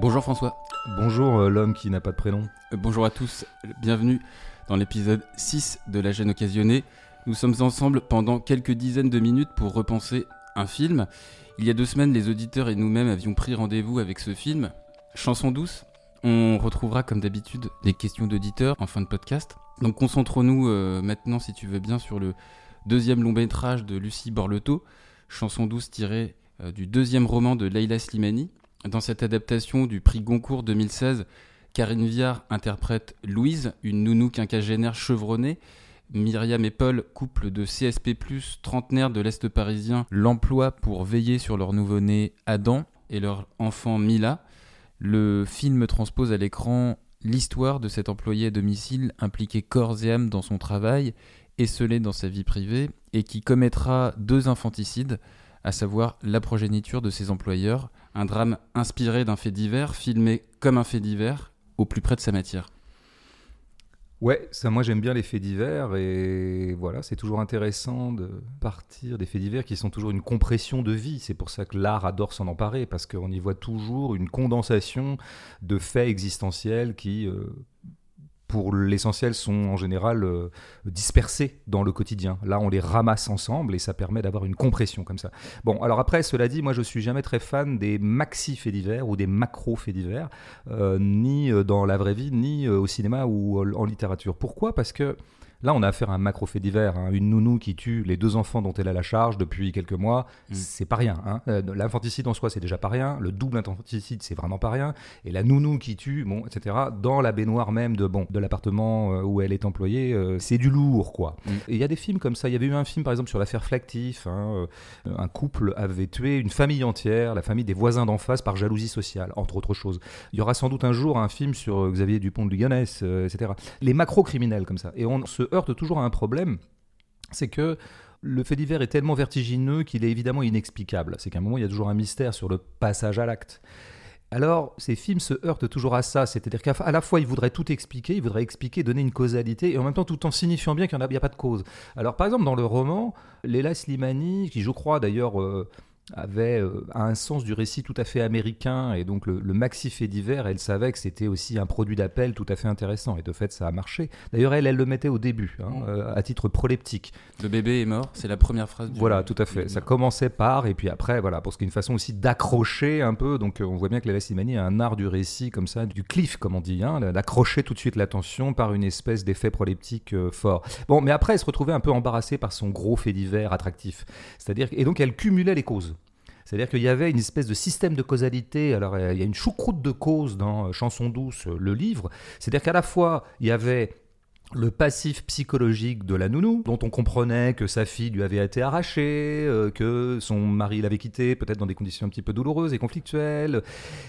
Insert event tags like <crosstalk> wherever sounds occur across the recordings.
Bonjour François. Bonjour euh, l'homme qui n'a pas de prénom. Euh, bonjour à tous, bienvenue dans l'épisode 6 de La gêne occasionnée. Nous sommes ensemble pendant quelques dizaines de minutes pour repenser un film. Il y a deux semaines, les auditeurs et nous-mêmes avions pris rendez-vous avec ce film, Chanson douce. On retrouvera comme d'habitude des questions d'auditeurs en fin de podcast. Donc concentrons-nous euh, maintenant, si tu veux bien, sur le deuxième long métrage de Lucie Borleto, Chanson douce tirée du deuxième roman de Leila Slimani. Dans cette adaptation du prix Goncourt 2016, Karine Viard interprète Louise, une nounou quinquagénaire chevronnée. Myriam et Paul, couple de CSP+, trentenaire de l'Est parisien, l'emploient pour veiller sur leur nouveau-né Adam et leur enfant Mila. Le film transpose à l'écran l'histoire de cet employé à domicile impliqué corps et âme dans son travail, esselé dans sa vie privée, et qui commettra deux infanticides, à savoir la progéniture de ses employeurs, un drame inspiré d'un fait divers, filmé comme un fait divers, au plus près de sa matière. Ouais, ça, moi j'aime bien les faits divers et voilà, c'est toujours intéressant de partir des faits divers qui sont toujours une compression de vie. C'est pour ça que l'art adore s'en emparer parce qu'on y voit toujours une condensation de faits existentiels qui euh, pour l'essentiel, sont en général euh, dispersés dans le quotidien. Là, on les ramasse ensemble et ça permet d'avoir une compression comme ça. Bon, alors après, cela dit, moi, je suis jamais très fan des maxi faits divers ou des macro faits divers, euh, ni euh, dans la vraie vie, ni au cinéma ou en littérature. Pourquoi? Parce que Là, on a affaire à un macro fait divers. Hein. Une nounou qui tue les deux enfants dont elle a la charge depuis quelques mois, mm. c'est pas rien. Hein. Euh, l'infanticide en soi, c'est déjà pas rien. Le double infanticide, c'est vraiment pas rien. Et la nounou qui tue, bon, etc. Dans la baignoire même de bon de l'appartement euh, où elle est employée, euh, c'est du lourd, quoi. Mm. Et il y a des films comme ça. Il y avait eu un film, par exemple, sur l'affaire Flactif. Hein, un couple avait tué une famille entière, la famille des voisins d'en face, par jalousie sociale, entre autres choses. Il y aura sans doute un jour un film sur Xavier Dupont de Ligonnès, etc. Les macro criminels comme ça. Et on se heurte toujours à un problème, c'est que le fait divers est tellement vertigineux qu'il est évidemment inexplicable. C'est qu'à un moment, il y a toujours un mystère sur le passage à l'acte. Alors, ces films se heurtent toujours à ça, c'est-à-dire qu'à la fois, ils voudraient tout expliquer, ils voudraient expliquer, donner une causalité, et en même temps, tout en signifiant bien qu'il n'y a, pas de cause. Alors, par exemple, dans le roman, Léla Slimani, qui je crois d'ailleurs euh, avait euh, un sens du récit tout à fait américain et donc le, maxi fait divers elle savait que c'était aussi un produit d'appel tout à fait intéressant et de fait ça a marché. D'ailleurs elle elle le mettait au début hein, mm. euh, à titre proleptique. Le bébé est mort c'est la première phrase du voilà tout à fait. ça commençait par et puis après voilà parce qu'il y a une façon aussi d'accrocher un peu donc euh, on voit bien que la Simani a un art du récit comme ça du cliff comme on dit hein, d'accrocher tout de suite l'attention par une espèce d'effet proleptique fort. Bon mais après elle se retrouvait un peu embarrassée par son gros fait divers attractif. C'est-à-dire et donc elle cumulait les causes c'est-à-dire qu'il y avait une espèce de système de causalité. Alors, euh, il y a une choucroute de causes dans euh, Chanson douce, euh, le livre. C'est-à-dire qu'à la fois, il y avait le passif psychologique de la nounou, dont on comprenait que sa fille lui avait été arrachée, euh, que son mari l'avait quittée, peut-être dans des conditions un petit peu douloureuses et conflictuelles.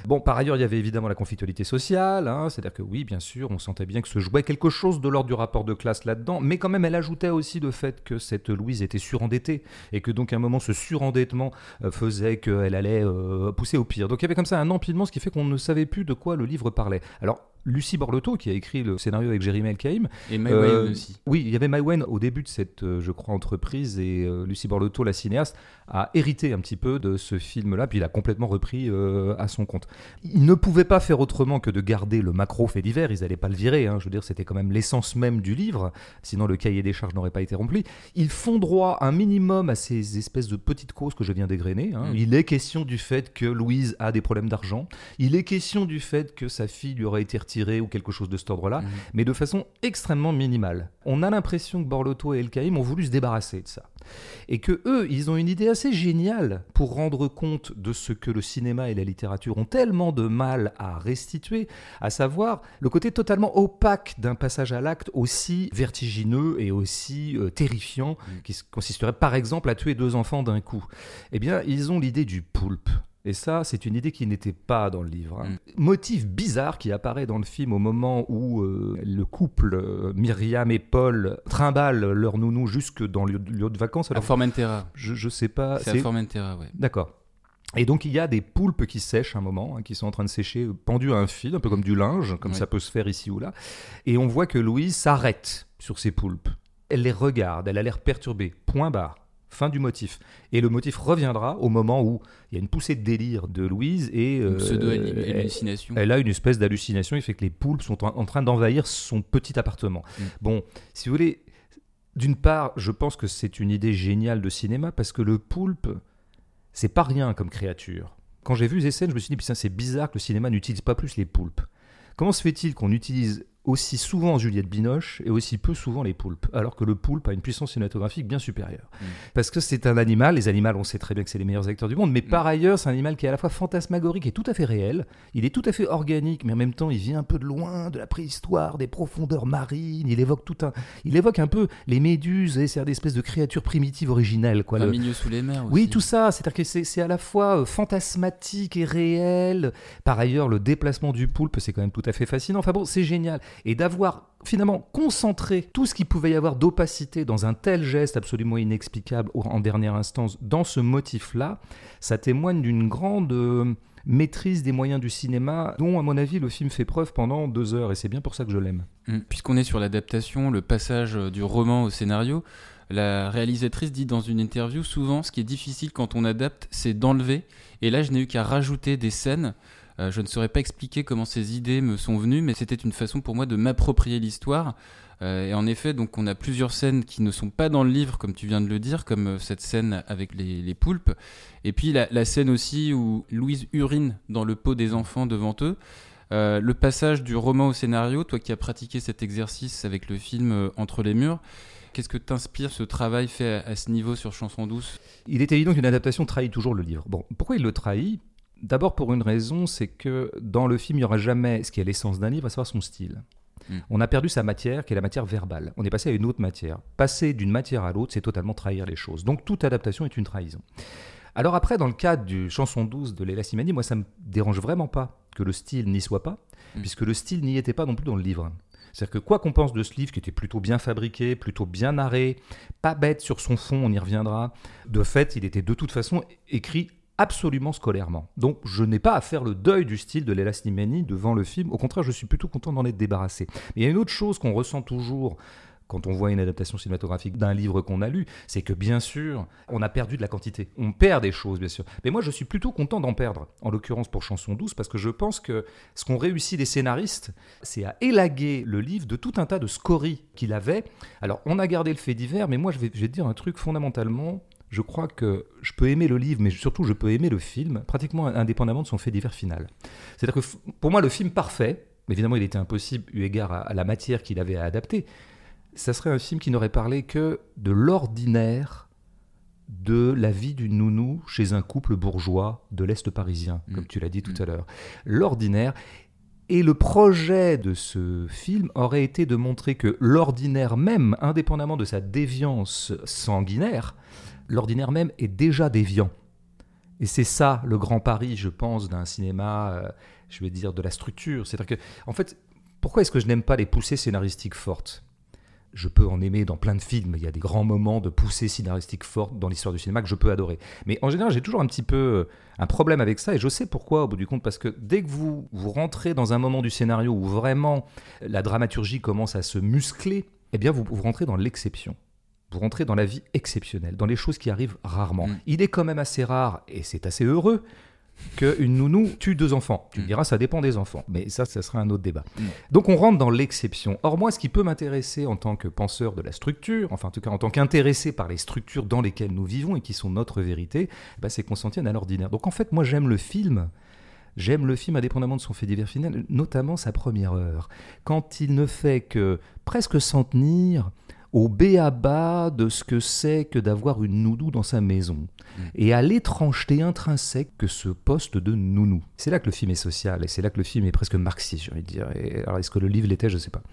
Bon, par ailleurs, il y avait évidemment la conflictualité sociale, hein, c'est-à-dire que oui, bien sûr, on sentait bien que se jouait quelque chose de l'ordre du rapport de classe là-dedans, mais quand même, elle ajoutait aussi le fait que cette Louise était surendettée, et que donc à un moment, ce surendettement euh, faisait qu'elle allait euh, pousser au pire. Donc il y avait comme ça un empilement, ce qui fait qu'on ne savait plus de quoi le livre parlait. Alors, Lucie Borlotto, qui a écrit le scénario avec Jérémy Elkaïm. Et Maïwen euh, aussi. Oui, il y avait Maïwen au début de cette, euh, je crois, entreprise, et euh, Lucie Borlotto, la cinéaste, a hérité un petit peu de ce film-là, puis il a complètement repris à son compte. Ils ne pouvaient pas faire autrement que de garder le macro fait divers, ils n'allaient pas le virer, hein. je veux dire, c'était quand même l'essence même du livre, sinon le cahier des charges n'aurait pas été rempli. Ils font droit un minimum à ces espèces de petites causes que je viens d'égrener. Hein. Mm. Il est question du fait que Louise a des problèmes d'argent, il est question du fait que sa fille lui aurait été retirée ou quelque chose de cet ordre-là, mhm. mais de façon extrêmement minimale. On a l'impression que Borlotto et El Kaïm ont voulu se débarrasser de ça. Et que eux, ils ont une idée assez géniale pour rendre compte de ce que le cinéma et la littérature ont tellement de mal à restituer, à savoir le côté totalement opaque d'un passage à l'acte aussi vertigineux et aussi euh, terrifiant, mhm. qui consisterait par exemple à tuer deux enfants d'un coup. Eh bien, ils ont l'idée du poulpe. Et ça, c'est une idée qui n'était pas dans le livre. Hein. Mm. Motif bizarre qui apparaît dans le film au moment où euh, le couple euh, Myriam et Paul trimballent leur nounou jusque dans le lieu de vacances. Alors, à Formentera. Je, je sais pas. C'est à Formentera, ouais. D'accord. Et donc il y a des poulpes qui sèchent un moment, hein, qui sont en train de sécher, pendus à un fil, un peu comme du linge, comme ça peut se faire ici ou là. Et on voit que Louise s'arrête sur ces poulpes. Elle les regarde, elle a l'air perturbée. Point barre. Fin du motif. Et le motif reviendra au moment où il y a une poussée de délire de Louise et euh, pseudo-hallucination. elle, elle a une espèce d'hallucination. Il fait que les poulpes sont en, en train d'envahir son petit appartement. Mm. Bon, si vous voulez, d'une part, je pense que c'est une idée géniale de cinéma parce que le poulpe, c'est pas rien comme créature. Quand j'ai vu ces scènes, je me suis dit, putain, c'est bizarre que le cinéma n'utilise pas plus les poulpes. Comment se fait-il qu'on utilise aussi souvent Juliette Binoche et aussi peu souvent les poulpes, alors que le poulpe a une puissance cinématographique bien supérieure Mm. Parce que c'est un animal, les animaux, on sait très bien que c'est les meilleurs acteurs du monde, mais Mm. par ailleurs, c'est un animal qui est à la fois fantasmagorique et tout à fait réel. Il est tout à fait organique, mais en même temps, il vient un peu de loin, de la préhistoire, des profondeurs marines. Il évoque tout un, il évoque un peu les méduses et c'est des espèces de créatures primitives originelles, quoi. Un Le- milieu sous les mers aussi. oui, tout ça, c'est-à-dire que c'est c'est à la fois euh, fantasmatique et réel. Par ailleurs, le déplacement du poulpe, c'est quand même tout à fait fascinant. Enfin bon, c'est génial. Et d'avoir finalement concentré tout ce qu'il pouvait y avoir d'opacité dans un tel geste absolument inexplicable en dernière instance, dans ce motif-là, ça témoigne d'une grande euh, maîtrise des moyens du cinéma, dont, à mon avis, le film fait preuve pendant deux heures. Et c'est bien pour ça que je l'aime. Mm. Puisqu'on est sur l'adaptation, le passage euh, du roman au scénario, la réalisatrice dit dans une interview souvent ce qui est difficile quand on adapte, c'est d'enlever. Et là, je n'ai eu qu'à rajouter des scènes. Euh, je ne saurais pas expliquer comment ces idées me sont venues, mais c'était une façon pour moi de m'approprier l'histoire. Euh, et en effet, donc on a plusieurs scènes qui ne sont pas dans le livre, comme tu viens de le dire, comme euh, cette scène avec les, poulpes. Et puis la, scène aussi où Louise urine dans le pot des enfants devant eux. Le passage du roman au scénario, toi qui as pratiqué cet exercice avec le film Entre les murs, qu'est-ce que t'inspire ce travail fait à, à ce niveau sur Chanson douce Il est évident qu'une adaptation trahit toujours le livre. Bon, pourquoi il le trahit? D'abord pour une raison, c'est que dans le film, il n'y aura jamais ce qui est l'essence d'un livre, à savoir son style. Mm. On a perdu sa matière, qui est la matière verbale. On est passé à une autre matière. Passer d'une matière à l'autre, c'est totalement trahir les choses. Donc toute adaptation est une trahison. Alors après, dans le cadre du chanson douce de Léla Simani, moi ça me dérange vraiment pas que le style n'y soit pas, Mm. puisque le style n'y était pas non plus dans le livre. C'est-à-dire que quoi qu'on pense de ce livre, qui était plutôt bien fabriqué, plutôt bien narré, pas bête sur son fond, on y reviendra, de fait, il était de toute façon écrit absolument scolairement. Donc je n'ai pas à faire le deuil du style de Léla Slimani devant le film, au contraire, je suis plutôt content d'en être débarrassé. Mais il y a une autre chose qu'on ressent toujours quand on voit une adaptation cinématographique d'un livre qu'on a lu, c'est que bien sûr, on a perdu de la quantité. On perd des choses, bien sûr. Mais moi, je suis plutôt content d'en perdre, en l'occurrence pour Chanson douce, parce que je pense que ce qu'ont réussi les scénaristes, c'est à élaguer le livre de tout un tas de scories qu'il avait. Alors, on a gardé le fait divers, mais moi, je vais, dire un truc fondamentalement. Je crois que je peux aimer le livre, mais surtout je peux aimer le film, pratiquement indépendamment de son fait divers final. C'est-à-dire que pour moi, le film parfait, mais évidemment, il était impossible eu égard à, à la matière qu'il avait à adapter, ça serait un film qui n'aurait parlé que de l'ordinaire de la vie d'une nounou chez un couple bourgeois de l'Est parisien, Mm. comme tu l'as dit tout Mm. à l'heure. L'ordinaire. Et le projet de ce film aurait été de montrer que l'ordinaire même, indépendamment de sa déviance sanguinaire, l'ordinaire même est déjà déviant. Et c'est ça le grand pari, je pense, d'un cinéma, euh, je vais dire, de la structure. C'est-à-dire que, en fait, pourquoi est-ce que je n'aime pas les poussées scénaristiques fortes? Je peux en aimer dans plein de films. Il y a des grands moments de poussées scénaristiques fortes dans l'histoire du cinéma que je peux adorer. Mais en général, j'ai toujours un petit peu euh, un problème avec ça et je sais pourquoi au bout du compte. Parce que dès que vous, vous rentrez dans un moment du scénario où vraiment la dramaturgie commence à se muscler, eh bien, vous, vous rentrez dans l'exception. Vous rentrez dans la vie exceptionnelle, dans les choses qui arrivent rarement. Mm. Il est quand même assez rare, et c'est assez heureux, qu'une nounou tue deux enfants. Tu me Mm. diras, ça dépend des enfants. Mais ça, ça sera un autre débat. Mm. Donc on rentre dans l'exception. Or moi, ce qui peut m'intéresser en tant que penseur de la structure, enfin en tout cas en tant qu'intéressé par les structures dans lesquelles nous vivons et qui sont notre vérité, bah, c'est qu'on s'en tienne à l'ordinaire. Donc en fait, moi j'aime le film. J'aime le film indépendamment de son fait divers final, notamment sa première heure, quand il ne fait que presque s'en tenir au béaba de ce que c'est que d'avoir une nounou dans sa maison Mm. et à l'étrangeté intrinsèque que ce poste de nounou. C'est là que le film est social et c'est là que le film est presque marxiste, j'ai envie de dire. Et alors est-ce que le livre l'était, je ne sais pas.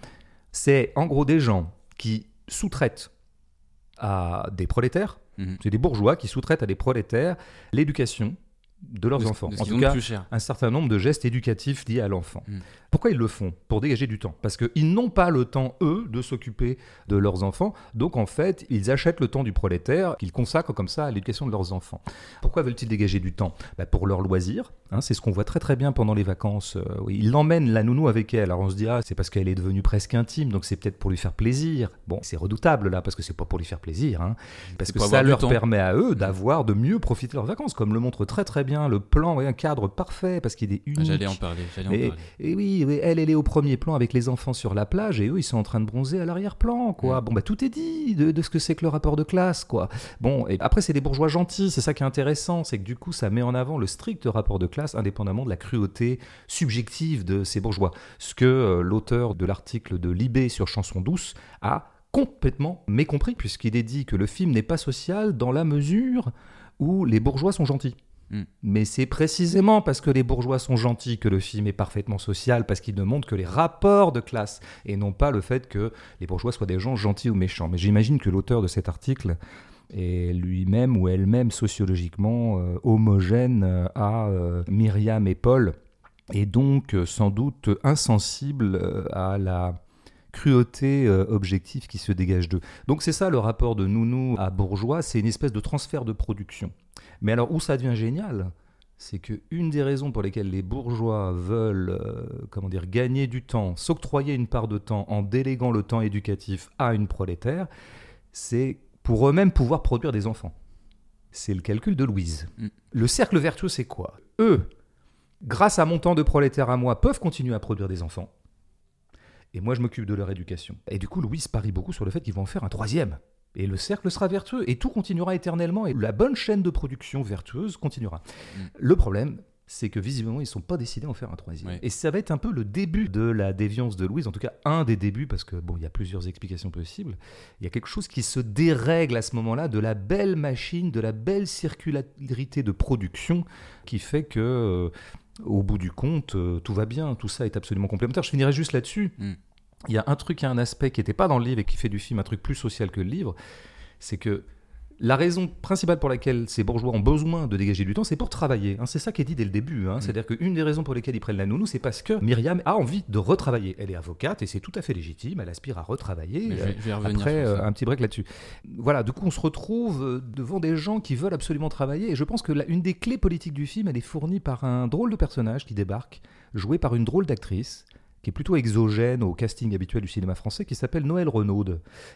C'est en gros des gens qui sous-traitent à des prolétaires, Mhm. c'est des bourgeois qui sous-traitent à des prolétaires l'éducation de leurs De enfants. de En tout cas, plus cher. un certain nombre de gestes éducatifs liés à l'enfant. Mm. Pourquoi ils le font? Pour dégager du temps. Parce qu'ils n'ont pas le temps, eux, de s'occuper de leurs enfants. Donc, en fait, ils achètent le temps du prolétaire qu'ils consacrent comme ça à l'éducation de leurs enfants. Pourquoi veulent-ils dégager du temps? Bah, Pour leur loisir. hein, c'est ce qu'on voit très très bien pendant les vacances. Euh, ils l'emmènent, la nounou, avec elle. Alors, on se dit, ah, c'est parce qu'elle est devenue presque intime, donc c'est peut-être pour lui faire plaisir. Bon, c'est redoutable là, parce que c'est pas pour lui faire plaisir. hein, parce que ça leur permet à eux d'avoir, de mieux profiter de leurs vacances, comme le montre très très bien le plan, un cadre parfait, parce qu'il est Ah, unique. J'allais en parler. J'allais en Et, parler. et oui, oui, elle, elle est au premier plan avec les enfants sur la plage et eux, ils sont en train de bronzer à l'arrière-plan, quoi. Mm. Bon, bah, tout est dit de, de ce que c'est que le rapport de classe, quoi. Bon, et après, c'est des bourgeois gentils, c'est ça qui est intéressant, c'est que du coup, ça met en avant le strict rapport de classe, indépendamment de la cruauté subjective de ces bourgeois. Ce que euh, l'auteur de l'article de Libé sur Chanson douce a complètement mécompris, puisqu'il est dit que le film n'est pas social dans la mesure où les bourgeois sont gentils. Mm. Mais c'est précisément parce que les bourgeois sont gentils que le film est parfaitement social, parce qu'il ne montre que les rapports de classe, et non pas le fait que les bourgeois soient des gens gentils ou méchants. Mais j'imagine que l'auteur de cet article est lui-même ou elle-même sociologiquement euh, homogène euh, à euh, Myriam et Paul, et donc sans doute insensible à la cruauté objective qui se dégage d'eux. Donc c'est ça le rapport de nounou à bourgeois, c'est une espèce de transfert de production. Mais alors où ça devient génial c'est que une des raisons pour lesquelles les bourgeois veulent euh, comment dire gagner du temps, s'octroyer une part de temps en déléguant le temps éducatif à une prolétaire, c'est pour eux-mêmes pouvoir produire des enfants. C'est le calcul de Louise. Mm. Le cercle vertueux, c'est quoi? Eux, grâce à mon temps de prolétaire à moi, peuvent continuer à produire des enfants. Et moi, je m'occupe de leur éducation. Et du coup, Louise parie beaucoup sur le fait qu'ils vont en faire un troisième. Et le cercle sera vertueux. Et tout continuera éternellement. Et la bonne chaîne de production vertueuse continuera. Mm. Le problème, c'est que visiblement, ils ne sont pas décidés à en faire un troisième. Et ça va être un peu le début de la déviance de Louise, en tout cas un des débuts, parce que bon, il y a plusieurs explications possibles. Il y a quelque chose qui se dérègle à ce moment-là de la belle machine, de la belle circularité de production qui fait que, euh, au bout du compte, euh, tout va bien, tout ça est absolument complémentaire. Je finirai juste là-dessus. Mm. Il y a un truc, il y a un aspect qui n'était pas dans le livre et qui fait du film un truc plus social que le livre, c'est que la raison principale pour laquelle ces bourgeois ont besoin de dégager du temps, c'est pour travailler. hein. C'est ça qui est dit dès le début. hein. Mm. C'est-à-dire qu'une des raisons pour lesquelles ils prennent la nounou, c'est parce que Myriam a envie de retravailler. Elle est avocate et c'est tout à fait légitime. Elle aspire à retravailler. Mais je vais, je vais revenir Après, euh, un petit break là-dessus. Voilà, du coup, on se retrouve euh, devant des gens qui veulent absolument travailler. Et je pense que la- une des clés politiques du film, elle est fournie par un drôle de personnage qui débarque, joué par une drôle d'actrice, qui est plutôt exogène au casting habituel du cinéma français, qui s'appelle Noël Renaud,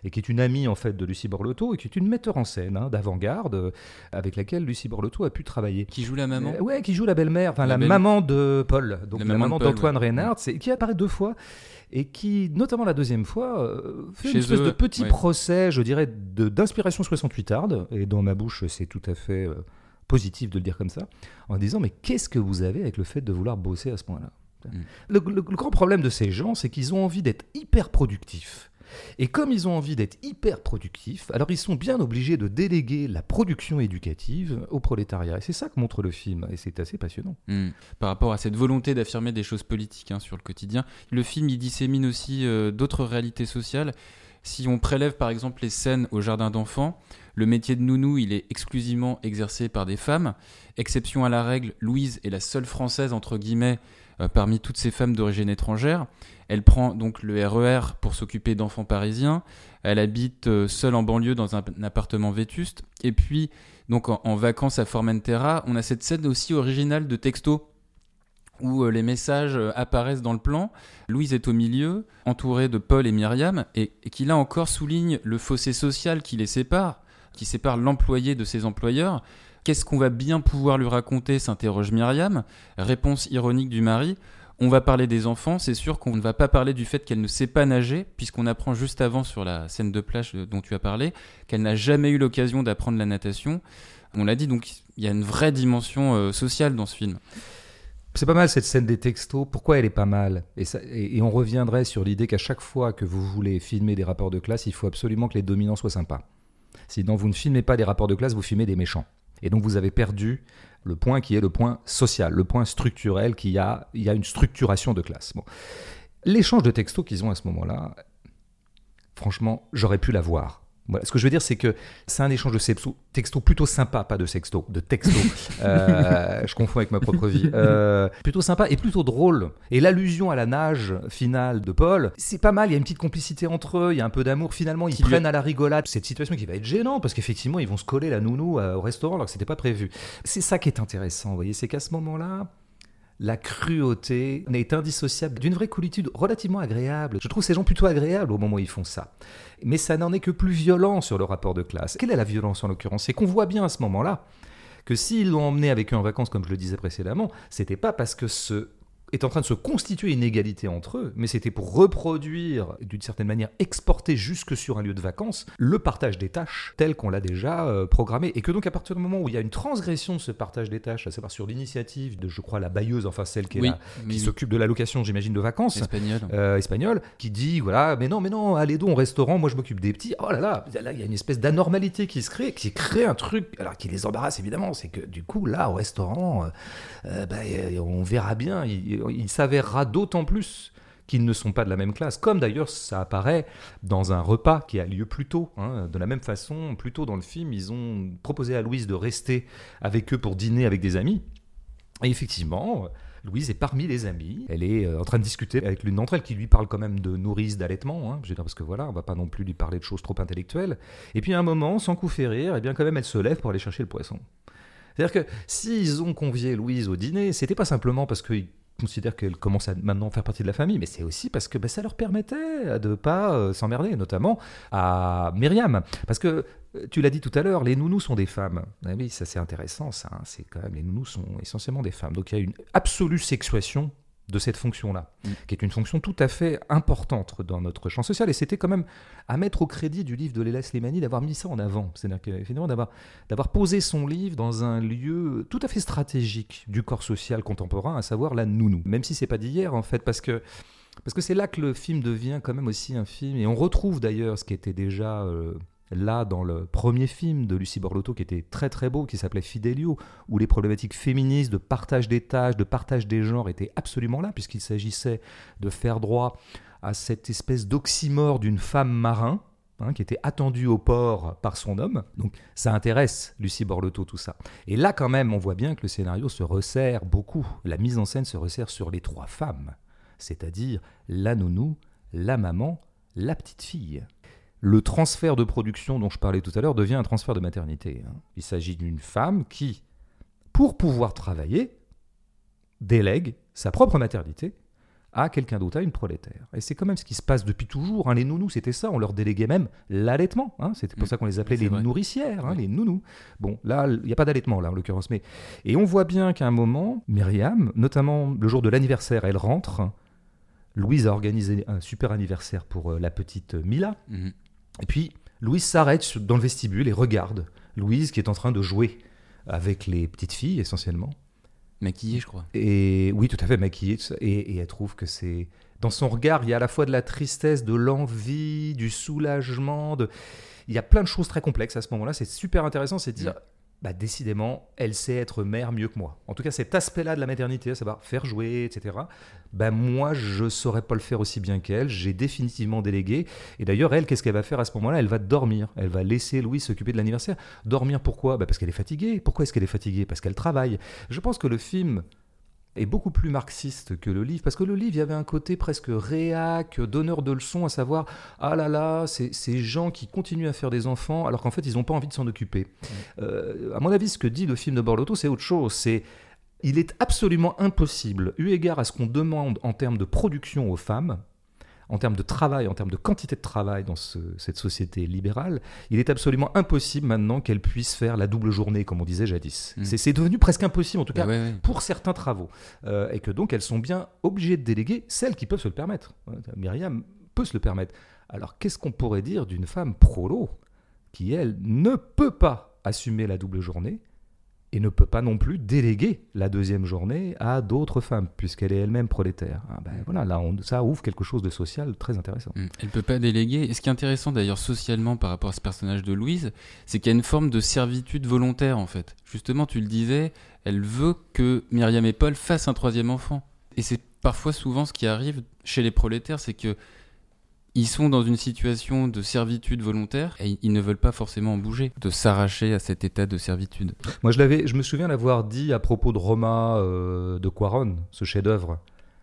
et qui est une amie en fait de Lucie Borlotto, et qui est une metteur en scène hein, d'avant-garde, euh, avec laquelle Lucie Borlotto a pu travailler. Qui joue la maman Euh, ouais, qui joue la belle-mère, enfin La la, belle- maman de Paul, donc La la, maman d'Antoine ouais. Reynard, qui apparaît deux fois et qui, notamment la deuxième fois, euh, fait Chez une espèce eux, de petit ouais. procès, je dirais, de- d'inspiration 68 arde, et dans ma bouche, c'est tout à fait euh, positif de le dire comme ça, en disant mais qu'est-ce que vous avez avec le fait de vouloir bosser à ce point-là? Mm. le, grand problème de ces gens, c'est qu'ils ont envie d'être hyper productifs. Et comme ils ont envie d'être hyper productifs, alors ils sont bien obligés de déléguer la production éducative au prolétariat. Et c'est ça que montre le film, et c'est assez passionnant. Hmm. Par rapport à cette volonté d'affirmer des choses politiques hein, sur le quotidien, le film il dissémine aussi euh, d'autres réalités sociales. Si on prélève par exemple les scènes au jardin d'enfants, le métier de nounou il est exclusivement exercé par des femmes. Exception à la règle, Louise est la seule française entre guillemets euh, parmi toutes ces femmes d'origine étrangère. Elle prend donc le RER pour s'occuper d'enfants parisiens. Elle habite euh, seule en banlieue dans un, appartement vétuste. Et puis, donc en, vacances à Formentera, on a cette scène aussi originale de texto où euh, les messages apparaissent dans le plan. Louise est au milieu, entourée de Paul et Myriam, et, et qui là encore souligne le fossé social qui les sépare, qui sépare l'employé de ses employeurs. Qu'est-ce qu'on va bien pouvoir lui raconter s'interroge Myriam. Réponse ironique du mari. On va parler des enfants, c'est sûr qu'on ne va pas parler du fait qu'elle ne sait pas nager, puisqu'on apprend juste avant sur la scène de plage dont tu as parlé, qu'elle n'a jamais eu l'occasion d'apprendre la natation. On l'a dit, donc il y a une vraie dimension euh, sociale dans ce film. C'est pas mal cette scène des textos. Pourquoi elle est pas mal? Et- et on reviendrait sur l'idée qu'à chaque fois que vous voulez filmer des rapports de classe, il faut absolument que les dominants soient sympas. Sinon, vous ne filmez pas des rapports de classe, vous filmez des méchants. Et donc, vous avez perdu le point qui est le point social, le point structurel, qui a, il y a une structuration de classe. L'échange de textos qu'ils ont à ce moment-là, franchement, j'aurais pu l'avoir. Voilà. Ce que je veux dire, c'est que c'est un échange de sexto, texto plutôt sympa, pas de sexto, de texto. <laughs> Euh, je confonds avec ma propre vie. Euh, plutôt sympa et plutôt drôle. Et l'allusion à la nage finale de Paul, c'est pas mal. Il y a une petite complicité entre eux, il y a un peu d'amour. Finalement, ils prennent à la rigolade cette situation qui va être gênante parce qu'effectivement, ils vont se coller la nounou euh, au restaurant alors que c'était pas prévu. C'est ça qui est intéressant, vous voyez, c'est qu'à ce moment-là, la cruauté n'est indissociable d'une vraie coolitude relativement agréable. Je trouve ces gens plutôt agréables au moment où ils font ça. Mais ça n'en est que plus violent sur le rapport de classe. Quelle est la violence en l'occurrence? C'est qu'on voit bien à ce moment-là que s'ils l'ont emmené avec eux en vacances, comme je le disais précédemment, c'était pas parce que ce est en train de se constituer une égalité entre eux, mais c'était pour reproduire, d'une certaine manière, exporter jusque sur un lieu de vacances, le partage des tâches tel qu'on l'a déjà euh, programmé. Et que donc, à partir du moment où il y a une transgression de ce partage des tâches, à savoir sur l'initiative de, je crois, la bailleuse, enfin celle qui, qui s'occupe de l'allocation, j'imagine, de vacances, espagnole. Euh, espagnole, qui dit, voilà, mais non, mais non, allez donc au restaurant, moi je m'occupe des petits. Oh là là, là, il y a une espèce d'anormalité qui se crée, qui crée un truc, alors qui les embarrasse évidemment, c'est que du coup, là, au restaurant, euh, bah, on verra bien. Il, il s'avérera d'autant plus qu'ils ne sont pas de la même classe, comme d'ailleurs ça apparaît dans un repas qui a lieu plus tôt. Hein. De la même façon, plus tôt dans le film, ils ont proposé à Louise de rester avec eux pour dîner avec des amis. Et effectivement, Louise est parmi les amis. Elle est euh, en train de discuter avec l'une d'entre elles qui lui parle quand même de nourrice, d'allaitement. Hein. parce que voilà, on va pas non plus lui parler de choses trop intellectuelles. Et puis à un moment, sans coup et eh bien quand même elle se lève pour aller chercher le poisson. C'est-à-dire que s'ils ont convié Louise au dîner, c'était pas simplement parce qu'ils considèrent qu'elle commence à maintenant faire partie de la famille, mais c'est aussi parce que bah, ça leur permettait de ne pas euh, s'emmerder, notamment à Myriam. Parce que euh, tu l'as dit tout à l'heure, les nounous sont des femmes. Ah oui, ça c'est intéressant, ça. Hein. C'est quand même les nounous sont essentiellement des femmes. Donc il y a une absolue sexuation de cette fonction-là, mm. qui est une fonction tout à fait importante dans notre champ social. Et c'était quand même à mettre au crédit du livre de Léla Slimani d'avoir mis ça en avant. C'est-à-dire finalement d'avoir, d'avoir posé son livre dans un lieu tout à fait stratégique du corps social contemporain, à savoir la nounou. Même si c'est pas d'hier, en fait, parce que parce que c'est là que le film devient quand même aussi un film. Et on retrouve d'ailleurs ce qui était déjà euh, là dans le premier film de Lucie Borlotto qui était très très beau, qui s'appelait Fidelio, où les problématiques féministes de partage des tâches, de partage des genres étaient absolument là, puisqu'il s'agissait de faire droit à cette espèce d'oxymore d'une femme marin, hein, qui était attendue au port par son homme. Donc ça intéresse Lucie Borlotto, tout ça. Et là quand même, on voit bien que le scénario se resserre beaucoup. La mise en scène se resserre sur les trois femmes, c'est-à-dire la nounou, la maman, la petite fille le transfert de production dont je parlais tout à l'heure devient un transfert de maternité. Hein. Il s'agit d'une femme qui, pour pouvoir travailler, délègue sa propre maternité à quelqu'un d'autre, à une prolétaire. Et c'est quand même ce qui se passe depuis toujours. Hein. Les nounous, c'était ça. On leur déléguait même l'allaitement. Hein. C'était pour mm. ça qu'on les appelait les nourricières, les nounous. Bon, là, il n'y a pas d'allaitement, là, en l'occurrence. Mais... Et on voit bien qu'à un moment, Myriam, notamment le jour de l'anniversaire, elle rentre. Louise a organisé un super anniversaire pour euh, la petite Mila. Mm-hmm. Et puis, Louise s'arrête dans le vestibule et regarde Louise qui est en train de jouer avec les petites filles essentiellement. Maquillée, je crois. Et oui, tout à fait maquillée. Et, elle trouve que c'est dans son regard, il y a à la fois de la tristesse, de l'envie, du soulagement. De... Il y a plein de choses très complexes à ce moment-là. C'est super intéressant, c'est de dire bah, décidément, elle sait être mère mieux que moi. En tout cas, cet aspect-là de la maternité, savoir faire jouer, etc., bah, moi, je ne saurais pas le faire aussi bien qu'elle. J'ai définitivement délégué. Et d'ailleurs, elle, qu'est-ce qu'elle va faire à ce moment-là? Elle va dormir. Elle va laisser Louis s'occuper de l'anniversaire. Dormir pourquoi? Bah, Parce qu'elle est fatiguée. Pourquoi est-ce qu'elle est fatiguée? Parce qu'elle travaille. Je pense que le film est beaucoup plus marxiste que le livre, parce que le livre, il y avait un côté presque réac, donneur de leçons, à savoir, ah là là, ces gens qui continuent à faire des enfants, alors qu'en fait, ils n'ont pas envie de s'en occuper. Euh, à mon avis, ce que dit le film de Borlotto, c'est autre chose, c'est il est absolument impossible, eu égard à ce qu'on demande en termes de production aux femmes, en termes de travail, en termes de quantité de travail dans cette société libérale, il est absolument impossible maintenant qu'elle puisse faire la double journée, comme on disait jadis. Mm. C'est devenu presque impossible, en tout cas, pour certains travaux. Euh, et que donc, elles sont bien obligées de déléguer celles qui peuvent se le permettre. Myriam peut se le permettre. Alors, qu'est-ce qu'on pourrait dire d'une femme prolo qui, elle, ne peut pas assumer la double journée et ne peut pas non plus déléguer la deuxième journée à d'autres femmes, puisqu'elle est elle-même prolétaire. Ah ben voilà, là, on, ça ouvre quelque chose de social très intéressant. Mm. Elle ne peut pas déléguer. Et ce qui est intéressant d'ailleurs socialement par rapport à ce personnage de Louise, c'est qu'il y a une forme de servitude volontaire en fait. Justement, tu le disais, elle veut que Myriam et Paul fassent un troisième enfant. Et c'est parfois souvent ce qui arrive chez les prolétaires, c'est que ils sont dans une situation de servitude volontaire et ils ne veulent pas forcément en bouger, de s'arracher à cet état de servitude. Moi, je, l'avais, je me souviens l'avoir dit à propos de Roma euh, de Cuaron, ce chef-d'œuvre.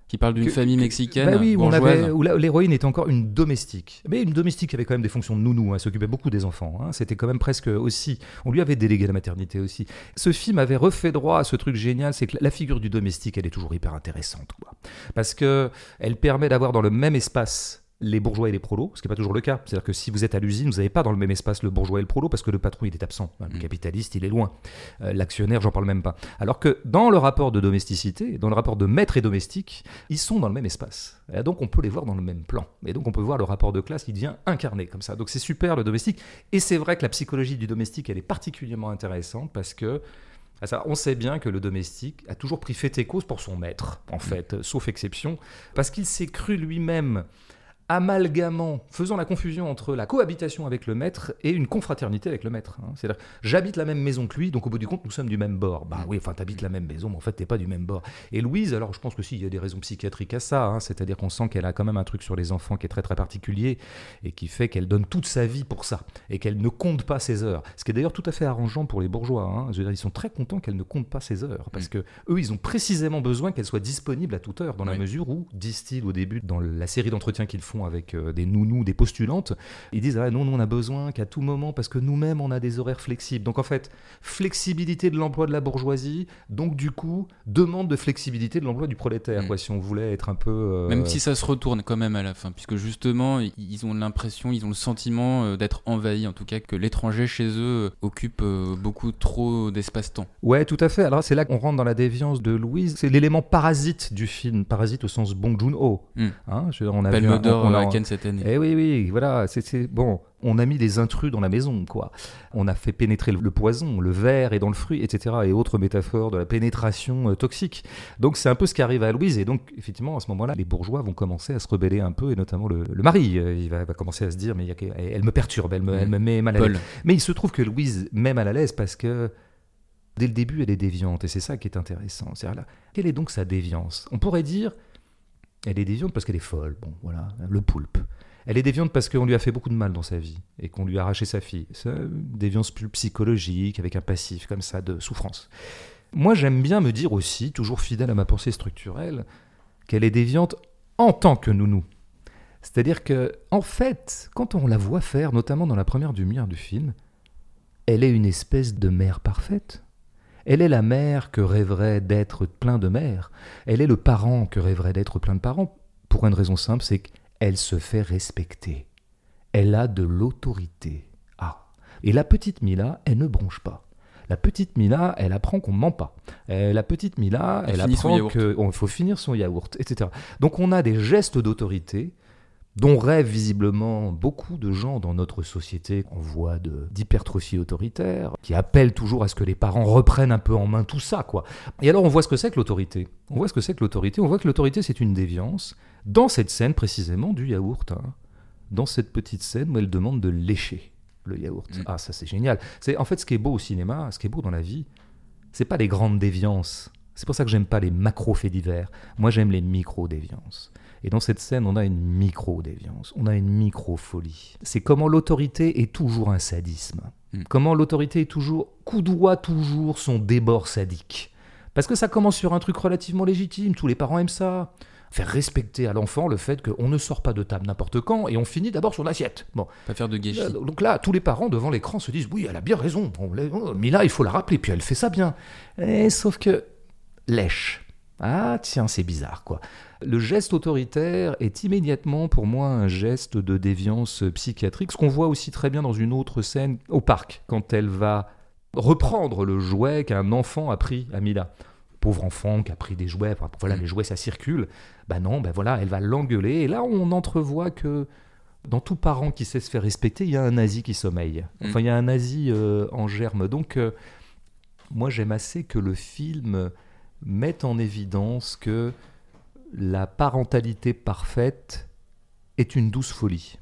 Qui parle d'une famille mexicaine, Bah oui, où, on bourgeoise. avait, où la- l'héroïne était encore une domestique. Mais une domestique avait quand même des fonctions de nounou, hein, elle s'occupait beaucoup des enfants. hein. C'était quand même presque aussi. On lui avait délégué la maternité aussi. Ce film avait refait droit à ce truc génial, c'est que la figure du domestique, elle est toujours hyper intéressante. Quoi. Parce que elle permet d'avoir dans le même espace les bourgeois et les prolos, ce qui n'est pas toujours le cas. C'est-à-dire que si vous êtes à l'usine, vous n'avez pas dans le même espace le bourgeois et le prolo parce que le patron il est absent. Le Mm. capitaliste il est loin. Euh, L'actionnaire, j'en parle même pas. Alors que dans le rapport de domesticité, dans le rapport de maître et domestique, ils sont dans le même espace. Et donc on peut les voir dans le même plan. Et donc on peut voir le rapport de classe qui devient incarné comme ça. Donc c'est super le domestique. Et c'est vrai que la psychologie du domestique, elle est particulièrement intéressante parce que on sait bien que le domestique a toujours pris fait et cause pour son maître, en fait, euh, sauf exception, parce qu'il s'est cru lui-même amalgamant, faisant la confusion entre la cohabitation avec le maître et une confraternité avec le maître. hein. C'est-à-dire, j'habite la même maison que lui, donc au bout du compte, nous sommes du même bord. Bah oui, enfin, t'habites la même maison, mais en fait, t'es pas du même bord. Et Louise, alors je pense que si, il y a des raisons psychiatriques à ça, hein. c'est-à-dire qu'on sent qu'elle a quand même un truc sur les enfants qui est très très particulier et qui fait qu'elle donne toute sa vie pour ça et qu'elle ne compte pas ses heures. Ce qui est d'ailleurs tout à fait arrangeant pour les bourgeois. hein. Je veux dire, ils sont très contents qu'elle ne compte pas ses heures parce Mm. que eux, ils ont précisément besoin qu'elle soit disponible à toute heure dans la Oui. mesure où, disent-ils au début, dans la série d'entretiens qu'ils font avec euh, des nounous, des postulantes, ils disent ah non, nous on a besoin qu'à tout moment parce que nous-mêmes on a des horaires flexibles. Donc en fait, flexibilité de l'emploi de la bourgeoisie, donc du coup demande de flexibilité de l'emploi du prolétaire. Mm. quoi, si on voulait être un peu euh, Même si ça se retourne quand même à la fin, puisque justement, ils ont l'impression, ils ont le sentiment euh, d'être envahis, en tout cas que l'étranger chez eux occupe beaucoup trop d'espace-temps. Ouais, tout à fait. Alors c'est là qu'on rentre dans la déviance de Louise. C'est l'élément parasite du film, parasite au sens Bong Joon-ho. Mm. Hein, dire, on a vu un- on a- cette année. Eh oui, oui, voilà, c'est- bon. On a mis des intrus dans la maison, quoi. On a fait pénétrer le, le poison, le verre est dans le fruit, etc. Et autres métaphores de la pénétration euh, toxique. Donc c'est un peu ce qui arrive à Louise. Et donc effectivement, à ce moment-là, les bourgeois vont commencer à se rebeller un peu, et notamment le, le mari. Euh, Il va, va commencer à se dire, mais y a elle me perturbe, elle me, elle me met mal à l'aise. Mais il se trouve que Louise met mal à l'aise parce que dès le début, elle est déviante. Et c'est ça qui est intéressant. C'est-à-dire là, quelle est donc sa déviance? On pourrait dire, elle est déviante parce qu'elle est folle. Bon, voilà, le poulpe. Elle est déviante parce qu'on lui a fait beaucoup de mal dans sa vie et qu'on lui a arraché sa fille. C'est une déviance psychologique, avec un passif comme ça de souffrance. Moi, j'aime bien me dire aussi, toujours fidèle à ma pensée structurelle, qu'elle est déviante en tant que nounou. C'est-à-dire que, en fait, quand on la voit faire, notamment dans la première demi-heure du film, elle est une espèce de mère parfaite. Elle est la mère que rêverait d'être plein de mères. Elle est le parent que rêverait d'être plein de parents. Pour une raison simple, c'est qu'elle se fait respecter. Elle a de l'autorité. Ah. Et la petite Mila, elle ne bronche pas. La petite Mila, elle apprend qu'on ment pas. Euh, la petite Mila, Elle elle, apprend qu'il faut finir son yaourt, etc. Donc on a des gestes d'autorité dont rêvent visiblement beaucoup de gens dans notre société voie de- d'hypertrophie autoritaire, qui appellent toujours à ce que les parents reprennent un peu en main tout ça, quoi. Et alors on voit ce que c'est que l'autorité. On voit ce que c'est que l'autorité. On voit que l'autorité c'est une déviance dans cette scène précisément du yaourt. hein. Dans cette petite scène où elle demande de lécher le yaourt. Mm. Ah ça c'est génial. C'est en fait ce qui est beau au cinéma, ce qui est beau dans la vie, c'est pas les grandes déviances. C'est pour ça que j'aime pas les macro faits divers. Moi j'aime les micro déviances. Et dans cette scène, on a une micro-déviance, on a une micro-folie. C'est comment l'autorité est toujours un sadisme. Mm. Comment l'autorité est toujours, coudoie toujours son débord sadique. Parce que ça commence sur un truc relativement légitime, tous les parents aiment ça. Faire respecter à l'enfant le fait qu'on ne sort pas de table n'importe quand et on finit d'abord sur l'assiette. Bon, Pas faire de gâchis. euh, Donc là, tous les parents devant l'écran se disent oui, elle a bien raison. On l'a- oh, Mila, il faut la rappeler, puis elle fait ça bien. Et sauf que lèche. Ah tiens, c'est bizarre quoi. Le geste autoritaire est immédiatement pour moi un geste de déviance psychiatrique, ce qu'on voit aussi très bien dans une autre scène au parc, quand elle va reprendre le jouet qu'un enfant a pris à Mila. Pauvre enfant qui a pris des jouets, voilà, Mm. les jouets ça circule. Ben non, ben voilà, elle va l'engueuler. Et là, on entrevoit que dans tout parent qui sait se faire respecter, il y a un nazi qui sommeille. Enfin, il y a un nazi euh, en germe. Donc, euh, moi, j'aime assez que le film mette en évidence que la parentalité parfaite est une douce folie.